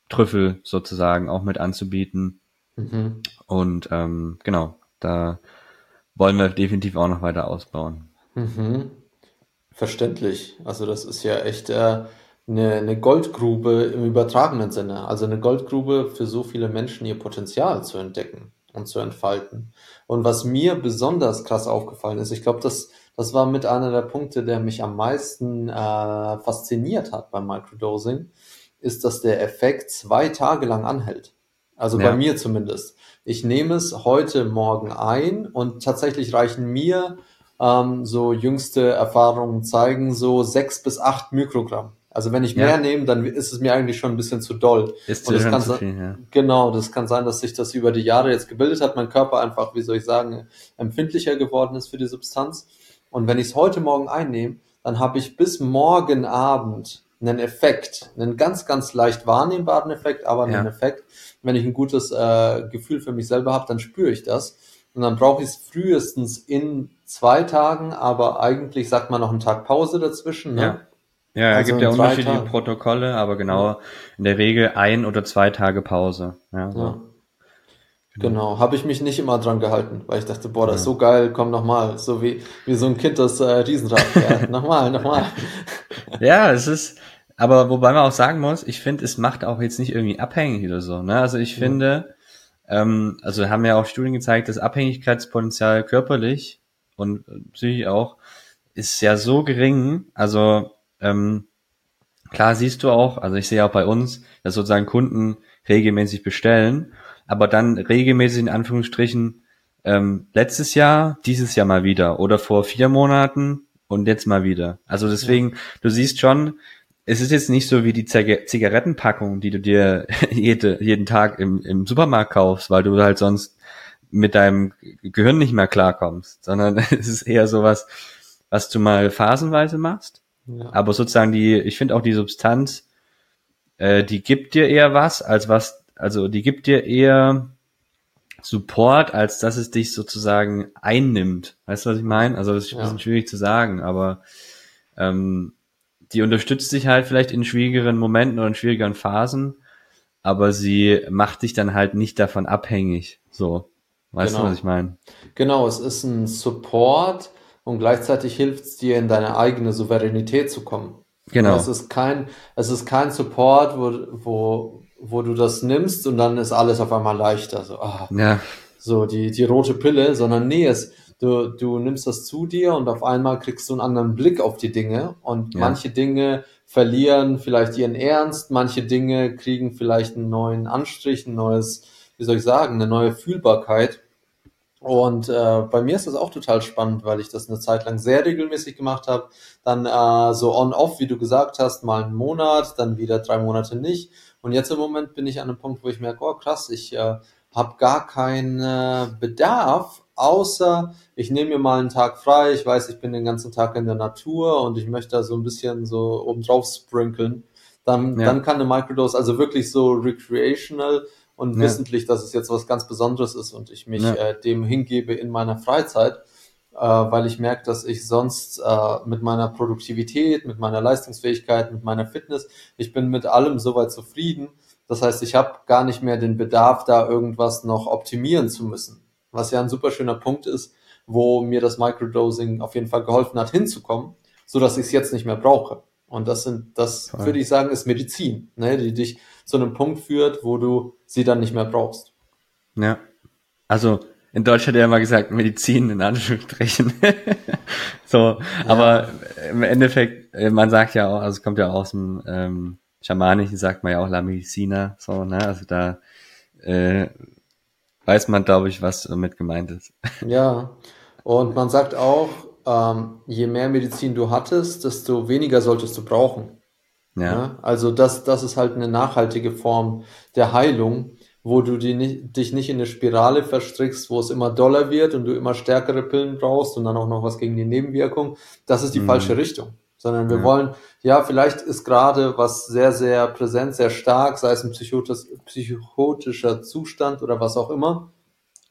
B: Trüffel sozusagen auch mit anzubieten. Mhm. Und ähm, genau, da wollen wir definitiv auch noch weiter ausbauen.
A: Mhm. Verständlich. Also das ist ja echt äh, eine, eine Goldgrube im übertragenen Sinne. Also eine Goldgrube für so viele Menschen ihr Potenzial zu entdecken. und zu entfalten. Und was mir besonders krass aufgefallen ist, ich glaube, das, das war mit einer der Punkte, der mich am meisten äh, fasziniert hat beim Microdosing, ist, dass der Effekt zwei Tage lang anhält. Also ja. bei mir zumindest. Ich nehme es heute Morgen ein und tatsächlich reichen mir ähm, so jüngste Erfahrungen zeigen so sechs bis acht Mikrogramm. Also wenn ich mehr ja. nehme, dann ist es mir eigentlich schon ein bisschen zu doll.
B: Ist
A: und das
B: kann zu viel, ja.
A: Genau, das kann sein, dass sich das über die Jahre jetzt gebildet hat, mein Körper einfach, wie soll ich sagen, empfindlicher geworden ist für die Substanz. Und wenn ich es heute Morgen einnehme, dann habe ich bis morgen Abend einen Effekt, einen ganz, ganz leicht wahrnehmbaren Effekt, aber einen ja. Effekt. Wenn ich ein gutes äh, Gefühl für mich selber habe, dann spüre ich das. Und dann brauche ich es frühestens in zwei Tagen, aber eigentlich sagt man noch einen Tag Pause dazwischen. Ne?
B: Ja. Ja, also gibt ja unterschiedliche. Protokolle, aber genau in der Regel ein oder zwei Tage Pause. Ja, so. ja.
A: Genau, habe ich mich nicht immer dran gehalten, weil ich dachte, boah, das ja. ist so geil, komm nochmal, so wie, wie so ein Kind, das äh, Riesenrad fährt. nochmal, nochmal.
B: Ja, es ist, aber wobei man auch sagen muss, ich finde, es macht auch jetzt nicht irgendwie abhängig oder so. Ne? Also ich finde, ja. ähm, also haben ja auch Studien gezeigt, das Abhängigkeitspotenzial körperlich und psychisch auch ist ja so gering. Also ähm, klar siehst du auch, also ich sehe auch bei uns, dass sozusagen Kunden regelmäßig bestellen, aber dann regelmäßig in Anführungsstrichen ähm, letztes Jahr, dieses Jahr mal wieder oder vor vier Monaten und jetzt mal wieder. Also deswegen, ja. du siehst schon, es ist jetzt nicht so wie die Zigarettenpackung, die du dir jede, jeden Tag im, im Supermarkt kaufst, weil du halt sonst mit deinem Gehirn nicht mehr klarkommst, sondern es ist eher sowas, was du mal phasenweise machst ja. Aber sozusagen die, ich finde auch die Substanz, äh, die gibt dir eher was, als was, also die gibt dir eher Support, als dass es dich sozusagen einnimmt. Weißt du, was ich meine? Also das ist ein bisschen schwierig zu sagen, aber ähm, die unterstützt dich halt vielleicht in schwierigeren Momenten oder in schwierigeren Phasen, aber sie macht dich dann halt nicht davon abhängig. So. Weißt genau. du, was ich meine?
A: Genau, es ist ein Support, und gleichzeitig hilft es dir, in deine eigene Souveränität zu kommen. Genau. Es ist kein, es ist kein Support, wo, wo, wo du das nimmst und dann ist alles auf einmal leichter. So, oh, ja. so die, die rote Pille, sondern nee, es, du, du nimmst das zu dir und auf einmal kriegst du einen anderen Blick auf die Dinge und ja. manche Dinge verlieren vielleicht ihren Ernst, manche Dinge kriegen vielleicht einen neuen Anstrich, ein neues, wie soll ich sagen, eine neue Fühlbarkeit. Und äh, bei mir ist das auch total spannend, weil ich das eine Zeit lang sehr regelmäßig gemacht habe. Dann äh, so on-off, wie du gesagt hast, mal einen Monat, dann wieder drei Monate nicht. Und jetzt im Moment bin ich an einem Punkt, wo ich merke, oh krass, ich äh, habe gar keinen äh, Bedarf, außer ich nehme mir mal einen Tag frei. Ich weiß, ich bin den ganzen Tag in der Natur und ich möchte da so ein bisschen so obendrauf sprinkeln. Dann, ja. dann kann eine Microdose also wirklich so recreational und ja. wissentlich, dass es jetzt was ganz Besonderes ist und ich mich ja. äh, dem hingebe in meiner Freizeit, weil ich merke, dass ich sonst äh, mit meiner Produktivität, mit meiner Leistungsfähigkeit, mit meiner Fitness, ich bin mit allem soweit zufrieden. Das heißt, ich habe gar nicht mehr den Bedarf, da irgendwas noch optimieren zu müssen. Was ja ein super schöner Punkt ist, wo mir das Microdosing auf jeden Fall geholfen hat, hinzukommen, so dass ich es jetzt nicht mehr brauche. Und das sind, das Voll. würde ich sagen, ist Medizin, ne, die dich zu einem Punkt führt, wo du sie dann nicht mehr brauchst.
B: Ja. Also in Deutsch hat er immer gesagt, Medizin in Anführungsstrichen. so, ja. aber im Endeffekt, äh, man sagt ja auch, also es kommt ja aus dem ähm, Schamanischen, sagt man ja auch La Medicina, so, ne? Also da äh, weiß man, glaube ich, was damit gemeint ist.
A: Ja, und man sagt auch, ähm, je mehr Medizin du hattest, desto weniger solltest du brauchen. Ja. ja. Also das, das ist halt eine nachhaltige Form der Heilung, wo du nicht, dich nicht in eine Spirale verstrickst, wo es immer doller wird und du immer stärkere Pillen brauchst und dann auch noch was gegen die Nebenwirkung. Das ist die mhm. falsche Richtung. Sondern wir ja. wollen, ja, vielleicht ist gerade was sehr, sehr präsent, sehr stark, sei es ein psychotis, psychotischer Zustand oder was auch immer.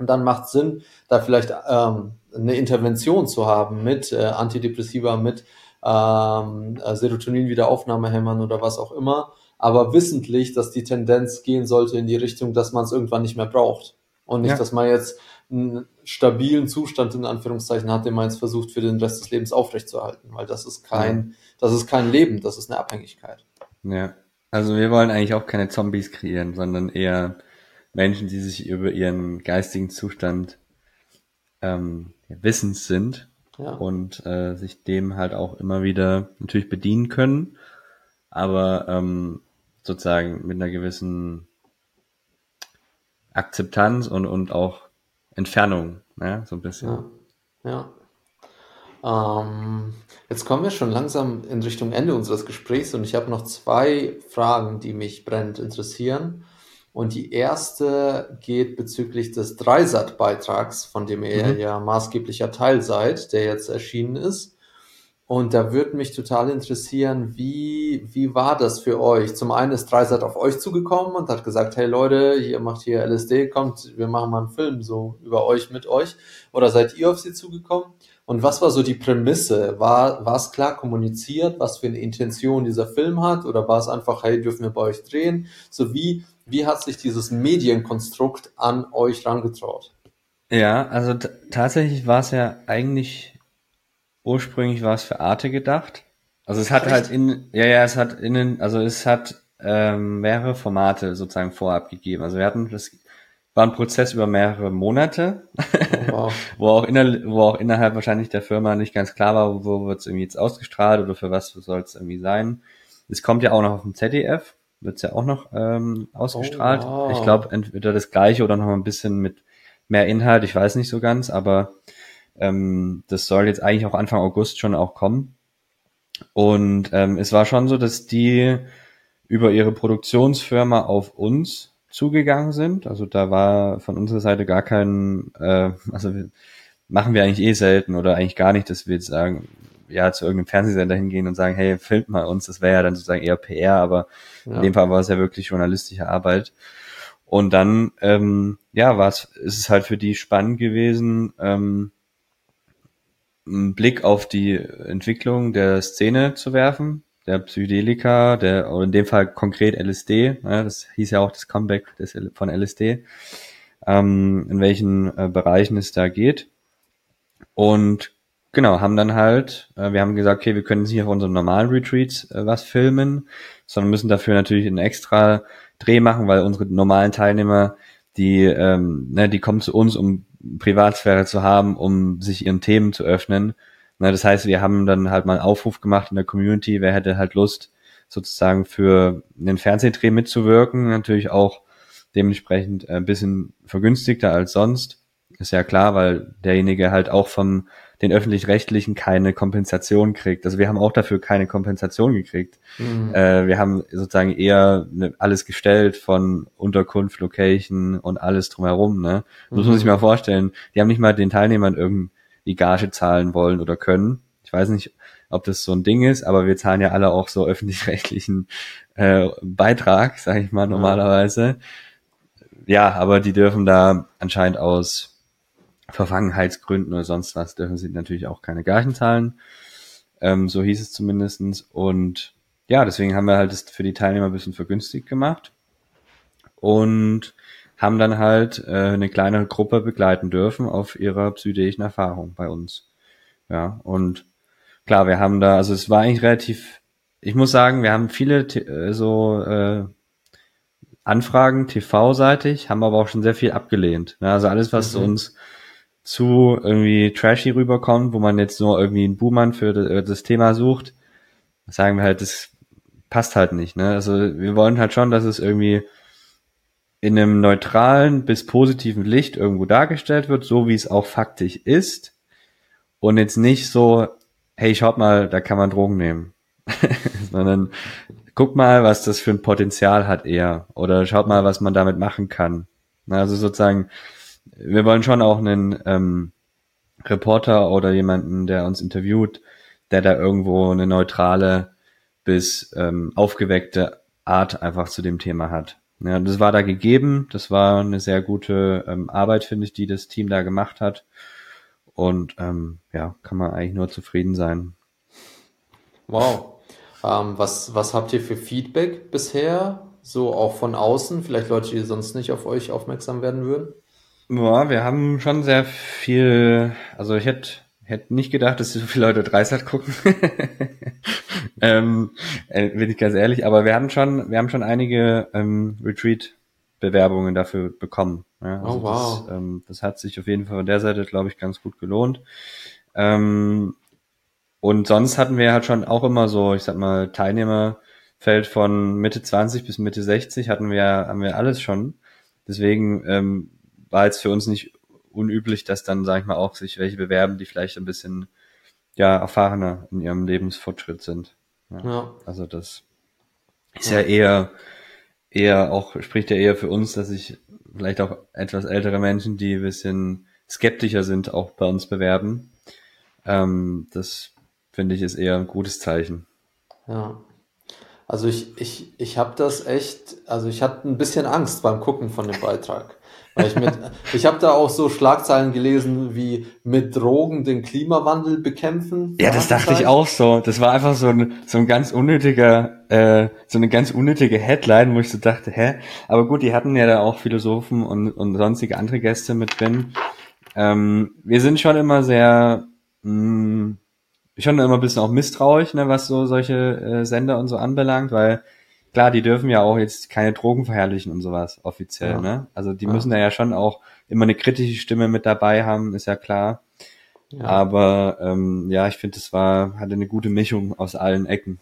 A: Und dann macht Sinn, da vielleicht ähm, eine Intervention zu haben mit äh, Antidepressiva, mit ähm, äh, Serotonin-Wiederaufnahmehämmern oder was auch immer, aber wissentlich, dass die Tendenz gehen sollte in die Richtung, dass man es irgendwann nicht mehr braucht. Und nicht, ja. dass man jetzt einen stabilen Zustand in Anführungszeichen hat, den man jetzt versucht für den Rest des Lebens aufrechtzuerhalten, weil das ist kein, ja. das ist kein Leben, das ist eine Abhängigkeit.
B: Ja. Also wir wollen eigentlich auch keine Zombies kreieren, sondern eher Menschen, die sich über ihren geistigen Zustand ähm, wissens sind ja. und äh, sich dem halt auch immer wieder natürlich bedienen können, aber ähm, sozusagen mit einer gewissen Akzeptanz und, und auch Entfernung, ja, so ein bisschen.
A: Ja. ja. Ähm, jetzt kommen wir schon langsam in Richtung Ende unseres Gesprächs und ich habe noch zwei Fragen, die mich brennend interessieren. Und die erste geht bezüglich des Dreisat-Beitrags, von dem ihr mhm. ja maßgeblicher Teil seid, der jetzt erschienen ist. Und da würde mich total interessieren, wie, wie war das für euch? Zum einen ist Dreisat auf euch zugekommen und hat gesagt, hey Leute, ihr macht hier LSD, kommt, wir machen mal einen Film so über euch, mit euch. Oder seid ihr auf sie zugekommen? Und was war so die Prämisse? War, war es klar kommuniziert, was für eine Intention dieser Film hat? Oder war es einfach, hey, dürfen wir bei euch drehen? So wie, wie hat sich dieses Medienkonstrukt an euch rangetraut?
B: Ja, also tatsächlich war es ja eigentlich, ursprünglich war es für Arte gedacht. Also es hat Echt? halt in, ja, ja, es hat innen, also es hat ähm, mehrere Formate sozusagen vorab gegeben. Also wir hatten das war ein Prozess über mehrere Monate, oh, wow. wo, auch inner, wo auch innerhalb wahrscheinlich der Firma nicht ganz klar war, wo wird es irgendwie jetzt ausgestrahlt oder für was soll es irgendwie sein. Es kommt ja auch noch auf dem ZDF, wird es ja auch noch ähm, ausgestrahlt. Oh, wow. Ich glaube, entweder das gleiche oder noch ein bisschen mit mehr Inhalt, ich weiß nicht so ganz, aber ähm, das soll jetzt eigentlich auch Anfang August schon auch kommen. Und ähm, es war schon so, dass die über ihre Produktionsfirma auf uns zugegangen sind. Also da war von unserer Seite gar kein, äh, also machen wir eigentlich eh selten oder eigentlich gar nicht, dass wir jetzt sagen, ja, zu irgendeinem Fernsehsender hingehen und sagen, hey, filmt mal uns, das wäre ja dann sozusagen eher PR, aber ja. in dem Fall war es ja wirklich journalistische Arbeit. Und dann, ähm, ja, war es, ist es halt für die spannend gewesen, ähm, einen Blick auf die Entwicklung der Szene zu werfen, der Psychedelika, der, oder in dem Fall konkret LSD, ja, das hieß ja auch das Comeback des, von LSD, ähm, in welchen äh, Bereichen es da geht. Und genau, haben dann halt, äh, wir haben gesagt, okay, wir können nicht auf unseren normalen Retreats äh, was filmen, sondern müssen dafür natürlich einen extra Dreh machen, weil unsere normalen Teilnehmer, die, ähm, ne, die kommen zu uns, um Privatsphäre zu haben, um sich ihren Themen zu öffnen. Na, das heißt, wir haben dann halt mal einen Aufruf gemacht in der Community, wer hätte halt Lust, sozusagen für einen Fernsehdreh mitzuwirken. Natürlich auch dementsprechend ein bisschen vergünstigter als sonst. Ist ja klar, weil derjenige halt auch vom den öffentlich-rechtlichen keine Kompensation kriegt. Also wir haben auch dafür keine Kompensation gekriegt. Mhm. Äh, wir haben sozusagen eher ne, alles gestellt von Unterkunft, Location und alles drumherum. Ne? Das mhm. muss man sich mal vorstellen. Die haben nicht mal den Teilnehmern irgendein die Gage zahlen wollen oder können. Ich weiß nicht, ob das so ein Ding ist, aber wir zahlen ja alle auch so öffentlich-rechtlichen äh, Beitrag, sage ich mal normalerweise. Ja, aber die dürfen da anscheinend aus Verfangenheitsgründen oder sonst was, dürfen sie natürlich auch keine Gagen zahlen. Ähm, so hieß es zumindestens Und ja, deswegen haben wir halt das für die Teilnehmer ein bisschen vergünstigt gemacht. Und haben dann halt äh, eine kleinere Gruppe begleiten dürfen auf ihrer psychischen Erfahrung bei uns. Ja, und klar, wir haben da, also es war eigentlich relativ, ich muss sagen, wir haben viele äh, so äh, Anfragen TV-seitig, haben aber auch schon sehr viel abgelehnt. Ne? Also alles, was mhm. uns zu irgendwie trashy rüberkommt, wo man jetzt nur irgendwie einen Buhmann für das Thema sucht, sagen wir halt, das passt halt nicht. Ne? Also wir wollen halt schon, dass es irgendwie in einem neutralen bis positiven Licht irgendwo dargestellt wird, so wie es auch faktisch ist. Und jetzt nicht so, hey, schaut mal, da kann man Drogen nehmen. Sondern guck mal, was das für ein Potenzial hat eher. Oder schaut mal, was man damit machen kann. Also sozusagen, wir wollen schon auch einen ähm, Reporter oder jemanden, der uns interviewt, der da irgendwo eine neutrale bis ähm, aufgeweckte Art einfach zu dem Thema hat. Ja, das war da gegeben. Das war eine sehr gute ähm, Arbeit, finde ich, die das Team da gemacht hat. Und ähm, ja, kann man eigentlich nur zufrieden sein.
A: Wow. Ähm, was, was habt ihr für Feedback bisher? So auch von außen, vielleicht Leute, die sonst nicht auf euch aufmerksam werden würden?
B: Ja, wir haben schon sehr viel, also ich hätte hätte nicht gedacht, dass so viele Leute Dreisat gucken. ähm, äh, bin ich ganz ehrlich, aber wir haben schon, wir haben schon einige ähm, Retreat Bewerbungen dafür bekommen. Ja,
A: Oh,
B: also
A: wow.
B: das, ähm, das hat sich auf jeden Fall von der Seite, glaube ich, ganz gut gelohnt. Ähm, und sonst hatten wir halt schon auch immer so, ich sag mal, Teilnehmerfeld von Mitte 20 bis Mitte 60 hatten wir, haben wir alles schon. Deswegen ähm, war jetzt für uns nicht unüblich, dass dann, sag ich mal, auch sich welche bewerben, die vielleicht ein bisschen ja, erfahrener in ihrem Lebensfortschritt sind. Ja.
A: Ja.
B: Also das ist ja eher, eher auch, spricht ja eher für uns, dass sich vielleicht auch etwas ältere Menschen, die ein bisschen skeptischer sind, auch bei uns bewerben. Ähm, das finde ich ist eher ein gutes Zeichen.
A: Ja. Also ich, ich, ich habe das echt, also ich hatte ein bisschen Angst beim Gucken von dem Beitrag. Weil ich mit, ich habe da auch so Schlagzeilen gelesen wie mit Drogen den Klimawandel bekämpfen.
B: Ja, das dachte ich auch so. Das war einfach so ein, so ein ganz unnötiger, äh, so eine ganz unnötige Headline, wo ich so dachte, hä? Aber gut, die hatten ja da auch Philosophen und, und sonstige andere Gäste mit drin. Ähm, wir sind schon immer sehr, mh, schon immer ein bisschen auch misstrauisch, ne, was so solche äh, Sender und so anbelangt, weil klar, die dürfen ja auch jetzt keine Drogen verherrlichen und sowas offiziell,
A: Ja.
B: ne? Also die
A: Ja.
B: müssen da ja schon auch immer eine kritische Stimme mit dabei haben, ist ja klar.
A: Ja.
B: Aber ähm, ja, ich finde, es war, hatte eine gute Mischung aus allen Ecken.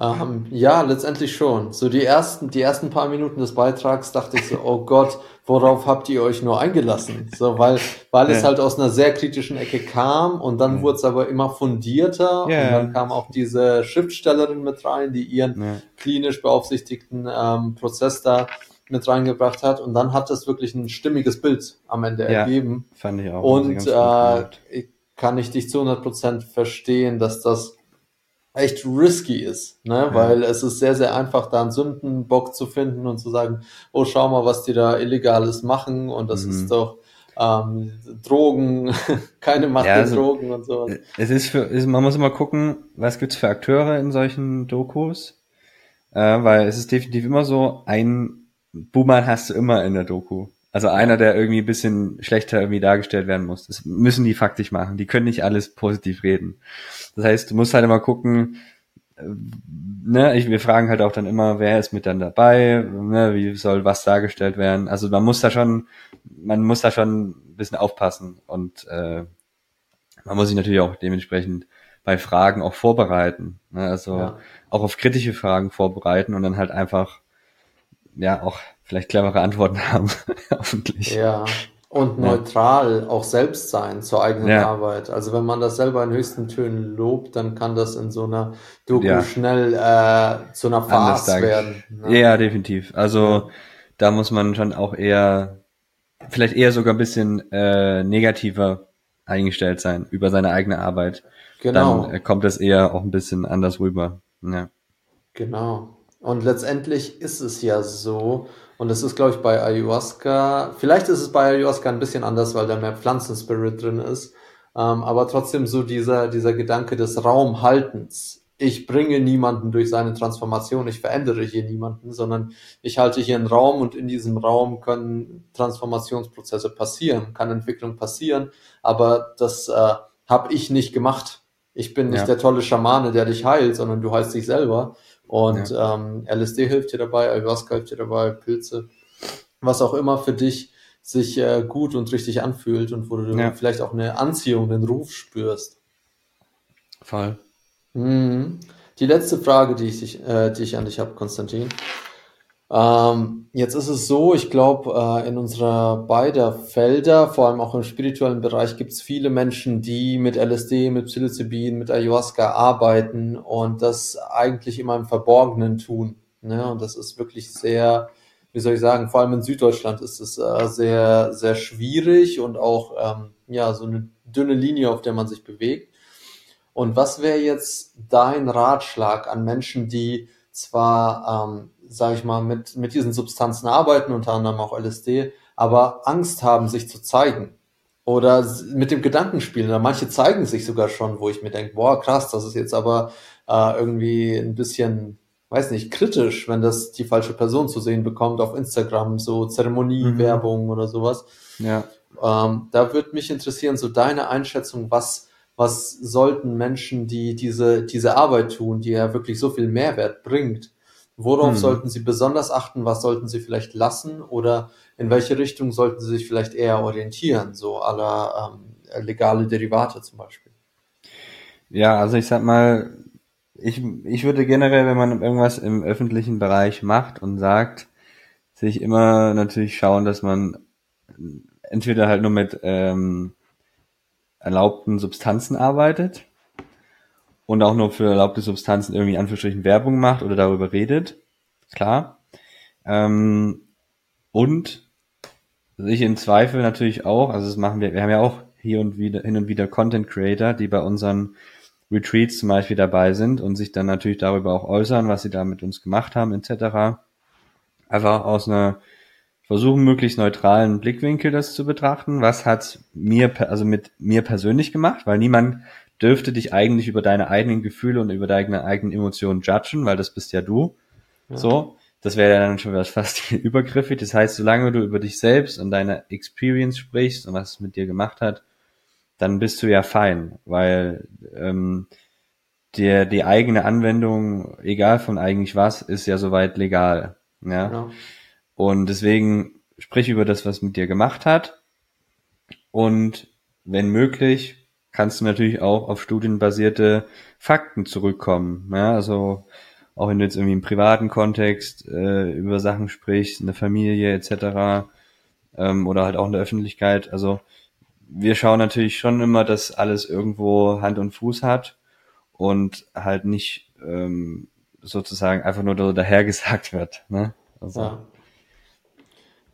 A: Ähm, ja, letztendlich schon. So die ersten, die ersten paar Minuten des Beitrags dachte ich so, oh Gott, worauf habt ihr euch nur eingelassen? So, weil, weil es
B: Ja.
A: halt aus einer sehr kritischen Ecke kam und dann
B: Ja.
A: wurde es aber immer fundierter
B: Ja.
A: und dann kam auch diese Schriftstellerin mit rein, die ihren klinisch beaufsichtigten ähm, Prozess da mit reingebracht hat und dann hat es wirklich ein stimmiges Bild am Ende ergeben.
B: Fand ich auch.
A: Und äh, kann ich dich zu 100% verstehen, dass das echt risky ist, ne? weil es ist sehr, sehr einfach, da einen Sündenbock zu finden und zu sagen, oh, schau mal, was die da Illegales machen und das
B: Mhm.
A: ist doch ähm, Drogen, keine Macht
B: Ja,
A: der
B: also-
A: Drogen und sowas.
B: Es ist für, ist, man muss immer gucken, was gibt's für Akteure in solchen Dokus, äh, weil es ist definitiv immer so, ein Buhmann hast du immer in der Doku. Also einer, der irgendwie ein bisschen schlechter irgendwie dargestellt werden muss. Das müssen die faktisch machen. Die können nicht alles positiv reden. Das heißt, du musst halt immer gucken, äh, ne, ich, wir fragen halt auch dann immer, wer ist mit dann dabei, ne, wie soll was dargestellt werden. Also man muss da schon, man muss da schon ein bisschen aufpassen und äh, man muss sich natürlich auch dementsprechend bei Fragen auch vorbereiten. Ne? Also
A: Ja.
B: auch auf kritische Fragen vorbereiten und dann halt einfach ja auch vielleicht clevere Antworten haben, hoffentlich.
A: Ja. Und
B: Ja.
A: neutral auch selbst sein zur eigenen
B: Ja.
A: Arbeit. Also wenn man das selber in höchsten Tönen lobt, dann kann das in so einer Doku
B: Ja.
A: schnell äh, zu einer Farce werden. ne?
B: Ja, definitiv. Also da muss man schon auch eher, vielleicht eher sogar ein bisschen äh, negativer eingestellt sein über seine eigene Arbeit.
A: Genau.
B: Dann äh, kommt das eher auch ein bisschen anders rüber. Ja.
A: Genau. Und letztendlich ist es ja so, und es ist, glaube ich, bei Ayahuasca, vielleicht ist es bei Ayahuasca ein bisschen anders, weil da mehr Pflanzenspirit drin ist, ähm, aber trotzdem so dieser, dieser Gedanke des Raumhaltens. Ich bringe niemanden durch seine Transformation, ich verändere hier niemanden, sondern ich halte hier einen Raum und in diesem Raum können Transformationsprozesse passieren, kann Entwicklung passieren, aber das äh, habe ich nicht gemacht. Ich bin nicht
B: Ja.
A: der tolle Schamane, der dich heilt, sondern du heilst dich selber. Und ähm, LSD hilft dir dabei, Ayahuasca hilft dir dabei, Pilze, was auch immer für dich sich äh, gut und richtig anfühlt und wo du
B: Ja.
A: vielleicht auch eine Anziehung, einen Ruf spürst.
B: Voll.
A: Mhm. Die letzte Frage, die ich, dich, äh, die ich an dich habe, Konstantin. Ähm, jetzt ist es so, ich glaube, äh, in unserer beider Felder, vor allem auch im spirituellen Bereich, gibt es viele Menschen, die mit LSD, mit Psilocybin, mit Ayahuasca arbeiten und das eigentlich immer im Verborgenen tun. Ne? Und das ist wirklich sehr, wie soll ich sagen, vor allem in Süddeutschland ist es äh, sehr, sehr schwierig und auch ähm, ja so eine dünne Linie, auf der man sich bewegt. Und was wäre jetzt dein Ratschlag an Menschen, die zwar, ähm, sage ich mal, mit, mit diesen Substanzen arbeiten, unter anderem auch LSD, aber Angst haben, sich zu zeigen? Oder mit dem Gedanken spielen. Oder manche zeigen sich sogar schon, wo ich mir denke, boah, krass, das ist jetzt aber äh, irgendwie ein bisschen, weiß nicht, kritisch, wenn das die falsche Person zu sehen bekommt auf Instagram, so Zeremoniewerbung oder sowas.
B: Ja.
A: Ähm, da würde mich interessieren, so deine Einschätzung, was, was sollten Menschen, die diese, diese Arbeit tun, die ja wirklich so viel Mehrwert bringt, Worauf hm. sollten Sie besonders achten? Was sollten Sie vielleicht lassen? Oder in welche Richtung sollten Sie sich vielleicht eher orientieren? So aller ähm, legale Derivate zum Beispiel.
B: Ja, also ich sag mal, ich, ich würde generell, wenn man irgendwas im öffentlichen Bereich macht und sagt, sich immer natürlich schauen, dass man entweder halt nur mit ähm, erlaubten Substanzen arbeitet und auch nur für erlaubte Substanzen irgendwie Anführungsstrichen Werbung macht oder darüber redet, klar. Ähm, und sich in Zweifel natürlich auch, also das machen wir, wir haben ja auch hier und wieder, hin und wieder Content Creator, die bei unseren Retreats zum Beispiel dabei sind und sich dann natürlich darüber auch äußern, was sie da mit uns gemacht haben, etc. Einfach aus einer versuchen, möglichst neutralen Blickwinkel das zu betrachten. Was hat mir, also mit mir persönlich gemacht? Weil niemand dürfte dich eigentlich über deine eigenen Gefühle und über deine eigenen Emotionen judgen, weil das bist ja du. Ja. So. Das wäre ja dann schon fast übergriffig. Das heißt, solange du über dich selbst und deine Experience sprichst und was es mit dir gemacht hat, dann bist du ja fein, weil ähm, der, die eigene Anwendung, egal von eigentlich was, ist ja soweit legal. Ja. Genau. Und deswegen sprich über das, was mit dir gemacht hat. Und wenn möglich, kannst du natürlich auch auf studienbasierte Fakten zurückkommen. Ja, also auch wenn du jetzt irgendwie im privaten Kontext äh, über Sachen sprichst, in der Familie etc. Ähm, oder halt auch in der Öffentlichkeit. Also wir schauen natürlich schon immer, dass alles irgendwo Hand und Fuß hat und halt nicht ähm, sozusagen einfach nur dahergesagt wird. Ne?
A: Also. Ja.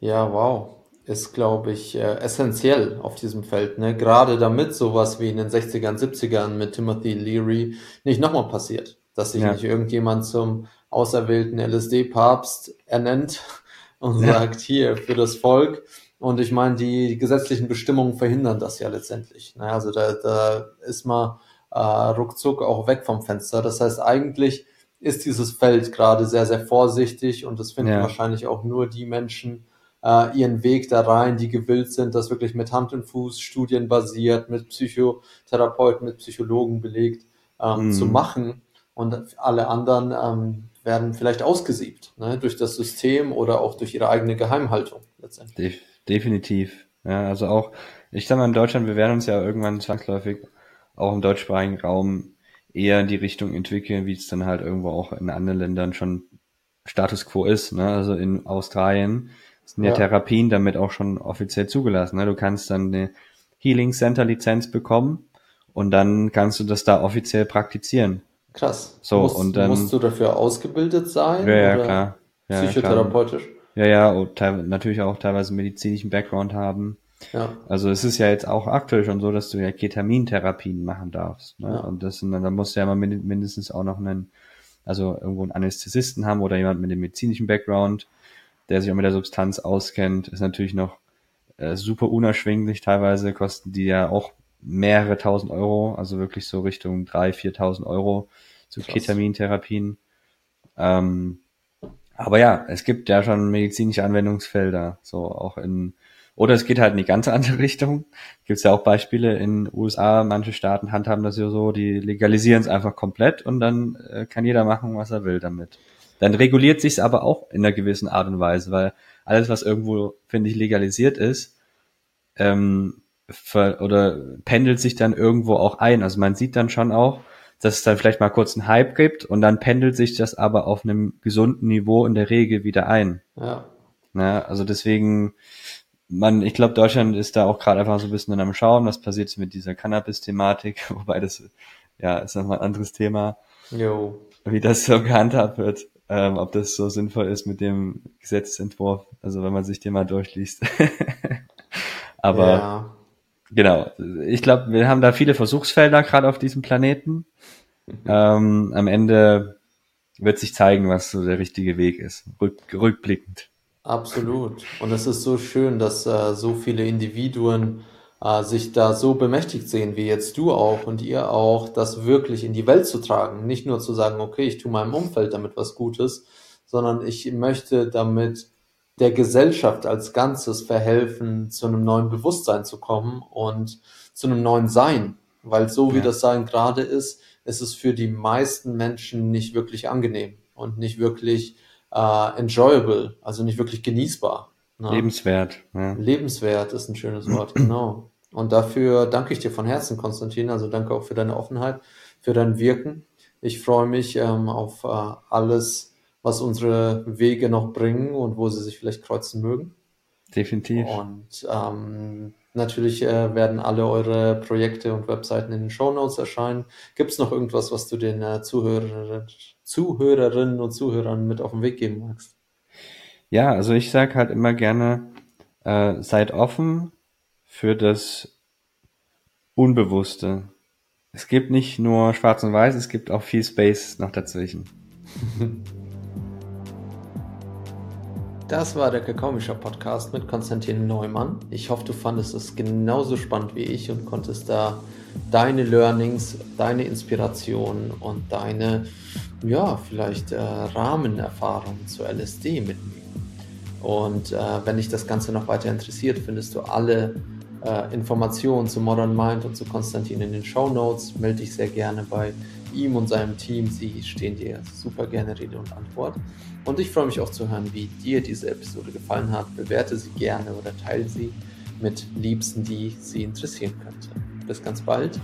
A: ja, wow ist, glaube ich, äh, essentiell auf diesem Feld. Ne? Gerade damit sowas wie in den 60ern, 70ern mit Timothy Leary nicht nochmal passiert. Dass sich ja. nicht irgendjemand zum auserwählten LSD-Papst ernennt und ja. sagt, hier, für das Volk. Und ich meine, die gesetzlichen Bestimmungen verhindern das ja letztendlich. Ne? Also da, da ist man äh, ruckzuck auch weg vom Fenster. Das heißt, eigentlich ist dieses Feld gerade sehr, sehr vorsichtig und das finden ja. wahrscheinlich auch nur die Menschen, äh, ihren Weg da rein, die gewillt sind, das wirklich mit Hand und Fuß, studienbasiert, mit Psychotherapeuten, mit Psychologen belegt ähm, mm. zu machen. Und alle anderen ähm, werden vielleicht ausgesiebt ne, durch das System oder auch durch ihre eigene Geheimhaltung
B: letztendlich. definitiv. Ja, also auch, ich sag mal, in Deutschland, wir werden uns ja irgendwann zwangsläufig auch im deutschsprachigen Raum eher in die Richtung entwickeln, wie es dann halt irgendwo auch in anderen Ländern schon Status quo ist. Ne? Also in Australien sind ja, ja, Therapien damit auch schon offiziell zugelassen. Ne? Du kannst dann eine Healing Center Lizenz bekommen und dann kannst du das da offiziell praktizieren.
A: Krass. So, musst, und dann, musst du dafür ausgebildet sein?
B: Ja, ja, klar. Ja,
A: psychotherapeutisch?
B: Klar. Ja, ja, und natürlich auch teilweise medizinischen Background haben. Ja. Also es ist ja jetzt auch aktuell schon so, dass du ja Ketamintherapien machen darfst. Ne? Ja. Und das sind, dann musst du ja mal mindestens auch noch einen, also irgendwo einen Anästhesisten haben oder jemand mit dem medizinischen Background der sich auch mit der Substanz auskennt, ist natürlich noch äh, super unerschwinglich. Teilweise kosten die ja auch mehrere tausend Euro, also wirklich so Richtung drei, viertausend Euro zu so Ketamintherapien. Ähm, aber ja, es gibt ja schon medizinische Anwendungsfelder, so auch in, oder es geht halt in die ganz andere Richtung. Gibt es ja auch Beispiele in USA, manche Staaten handhaben das ja so, die legalisieren es einfach komplett und dann äh, kann jeder machen, was er will damit. Dann reguliert sich aber auch in einer gewissen Art und Weise, weil alles, was irgendwo, finde ich, legalisiert ist, ähm, ver oder pendelt sich dann irgendwo auch ein. Also man sieht dann schon auch, dass es dann vielleicht mal kurz einen Hype gibt und dann pendelt sich das aber auf einem gesunden Niveau in der Regel wieder ein. Ja. Na, also deswegen, man, ich glaube, Deutschland ist da auch gerade einfach so ein bisschen am Schauen, was passiert mit dieser Cannabis-Thematik, wobei das, ja, ist nochmal ein anderes Thema. Jo. Wie das so gehandhabt wird ähm, ob das so sinnvoll ist mit dem Gesetzentwurf, also wenn man sich den mal durchliest. Aber ja. genau, ich glaube, wir haben da viele Versuchsfelder gerade auf diesem Planeten. Mhm. Ähm, am Ende wird sich zeigen, was so der richtige Weg ist, rück, rückblickend.
A: Absolut. Und es ist so schön, dass äh, so viele Individuen äh, sich da so bemächtigt sehen, wie jetzt du auch und ihr auch, das wirklich in die Welt zu tragen. Nicht nur zu sagen, okay, ich tue meinem Umfeld damit was Gutes, sondern ich möchte damit der Gesellschaft als Ganzes verhelfen, zu einem neuen Bewusstsein zu kommen und zu einem neuen Sein. Weil so wie ja. das Sein gerade ist, ist es für die meisten Menschen nicht wirklich angenehm. und nicht wirklich äh, enjoyable, also nicht wirklich genießbar.
B: Ne? Lebenswert.
A: Ja. Lebenswert ist ein schönes Wort, genau. Und dafür danke ich dir von Herzen, Konstantin. Also danke auch für deine Offenheit, für dein Wirken. Ich freue mich ähm, auf äh, alles, was unsere Wege noch bringen und wo sie sich vielleicht kreuzen mögen.
B: Definitiv.
A: Und ähm, natürlich äh, werden alle eure Projekte und Webseiten in den Show Notes erscheinen. Gibt es noch irgendwas, was du den äh, Zuhörerinnen, Zuhörerinnen und Zuhörern mit auf den Weg geben magst?
B: Ja, also ich sage halt immer gerne, äh, seid offen für das Unbewusste. Es gibt nicht nur Schwarz und Weiß, es gibt auch viel Space noch dazwischen.
A: Das war der Kakaomischer Podcast mit Konstantin Neumann. Ich hoffe, du fandest es genauso spannend wie ich und konntest da deine Learnings, deine Inspiration und deine, ja, vielleicht äh, Rahmenerfahrungen zur LSD mitnehmen. Und äh, wenn dich das Ganze noch weiter interessiert, findest du alle äh, Informationen zu Modern Mind und zu Konstantin in den Show Notes. Melde dich sehr gerne bei ihm und seinem Team. Sie stehen dir super gerne Rede und Antwort. Und ich freue mich auch zu hören, wie dir diese Episode gefallen hat. Bewerte sie gerne oder teile sie mit Liebsten, die sie interessieren könnte. Bis ganz bald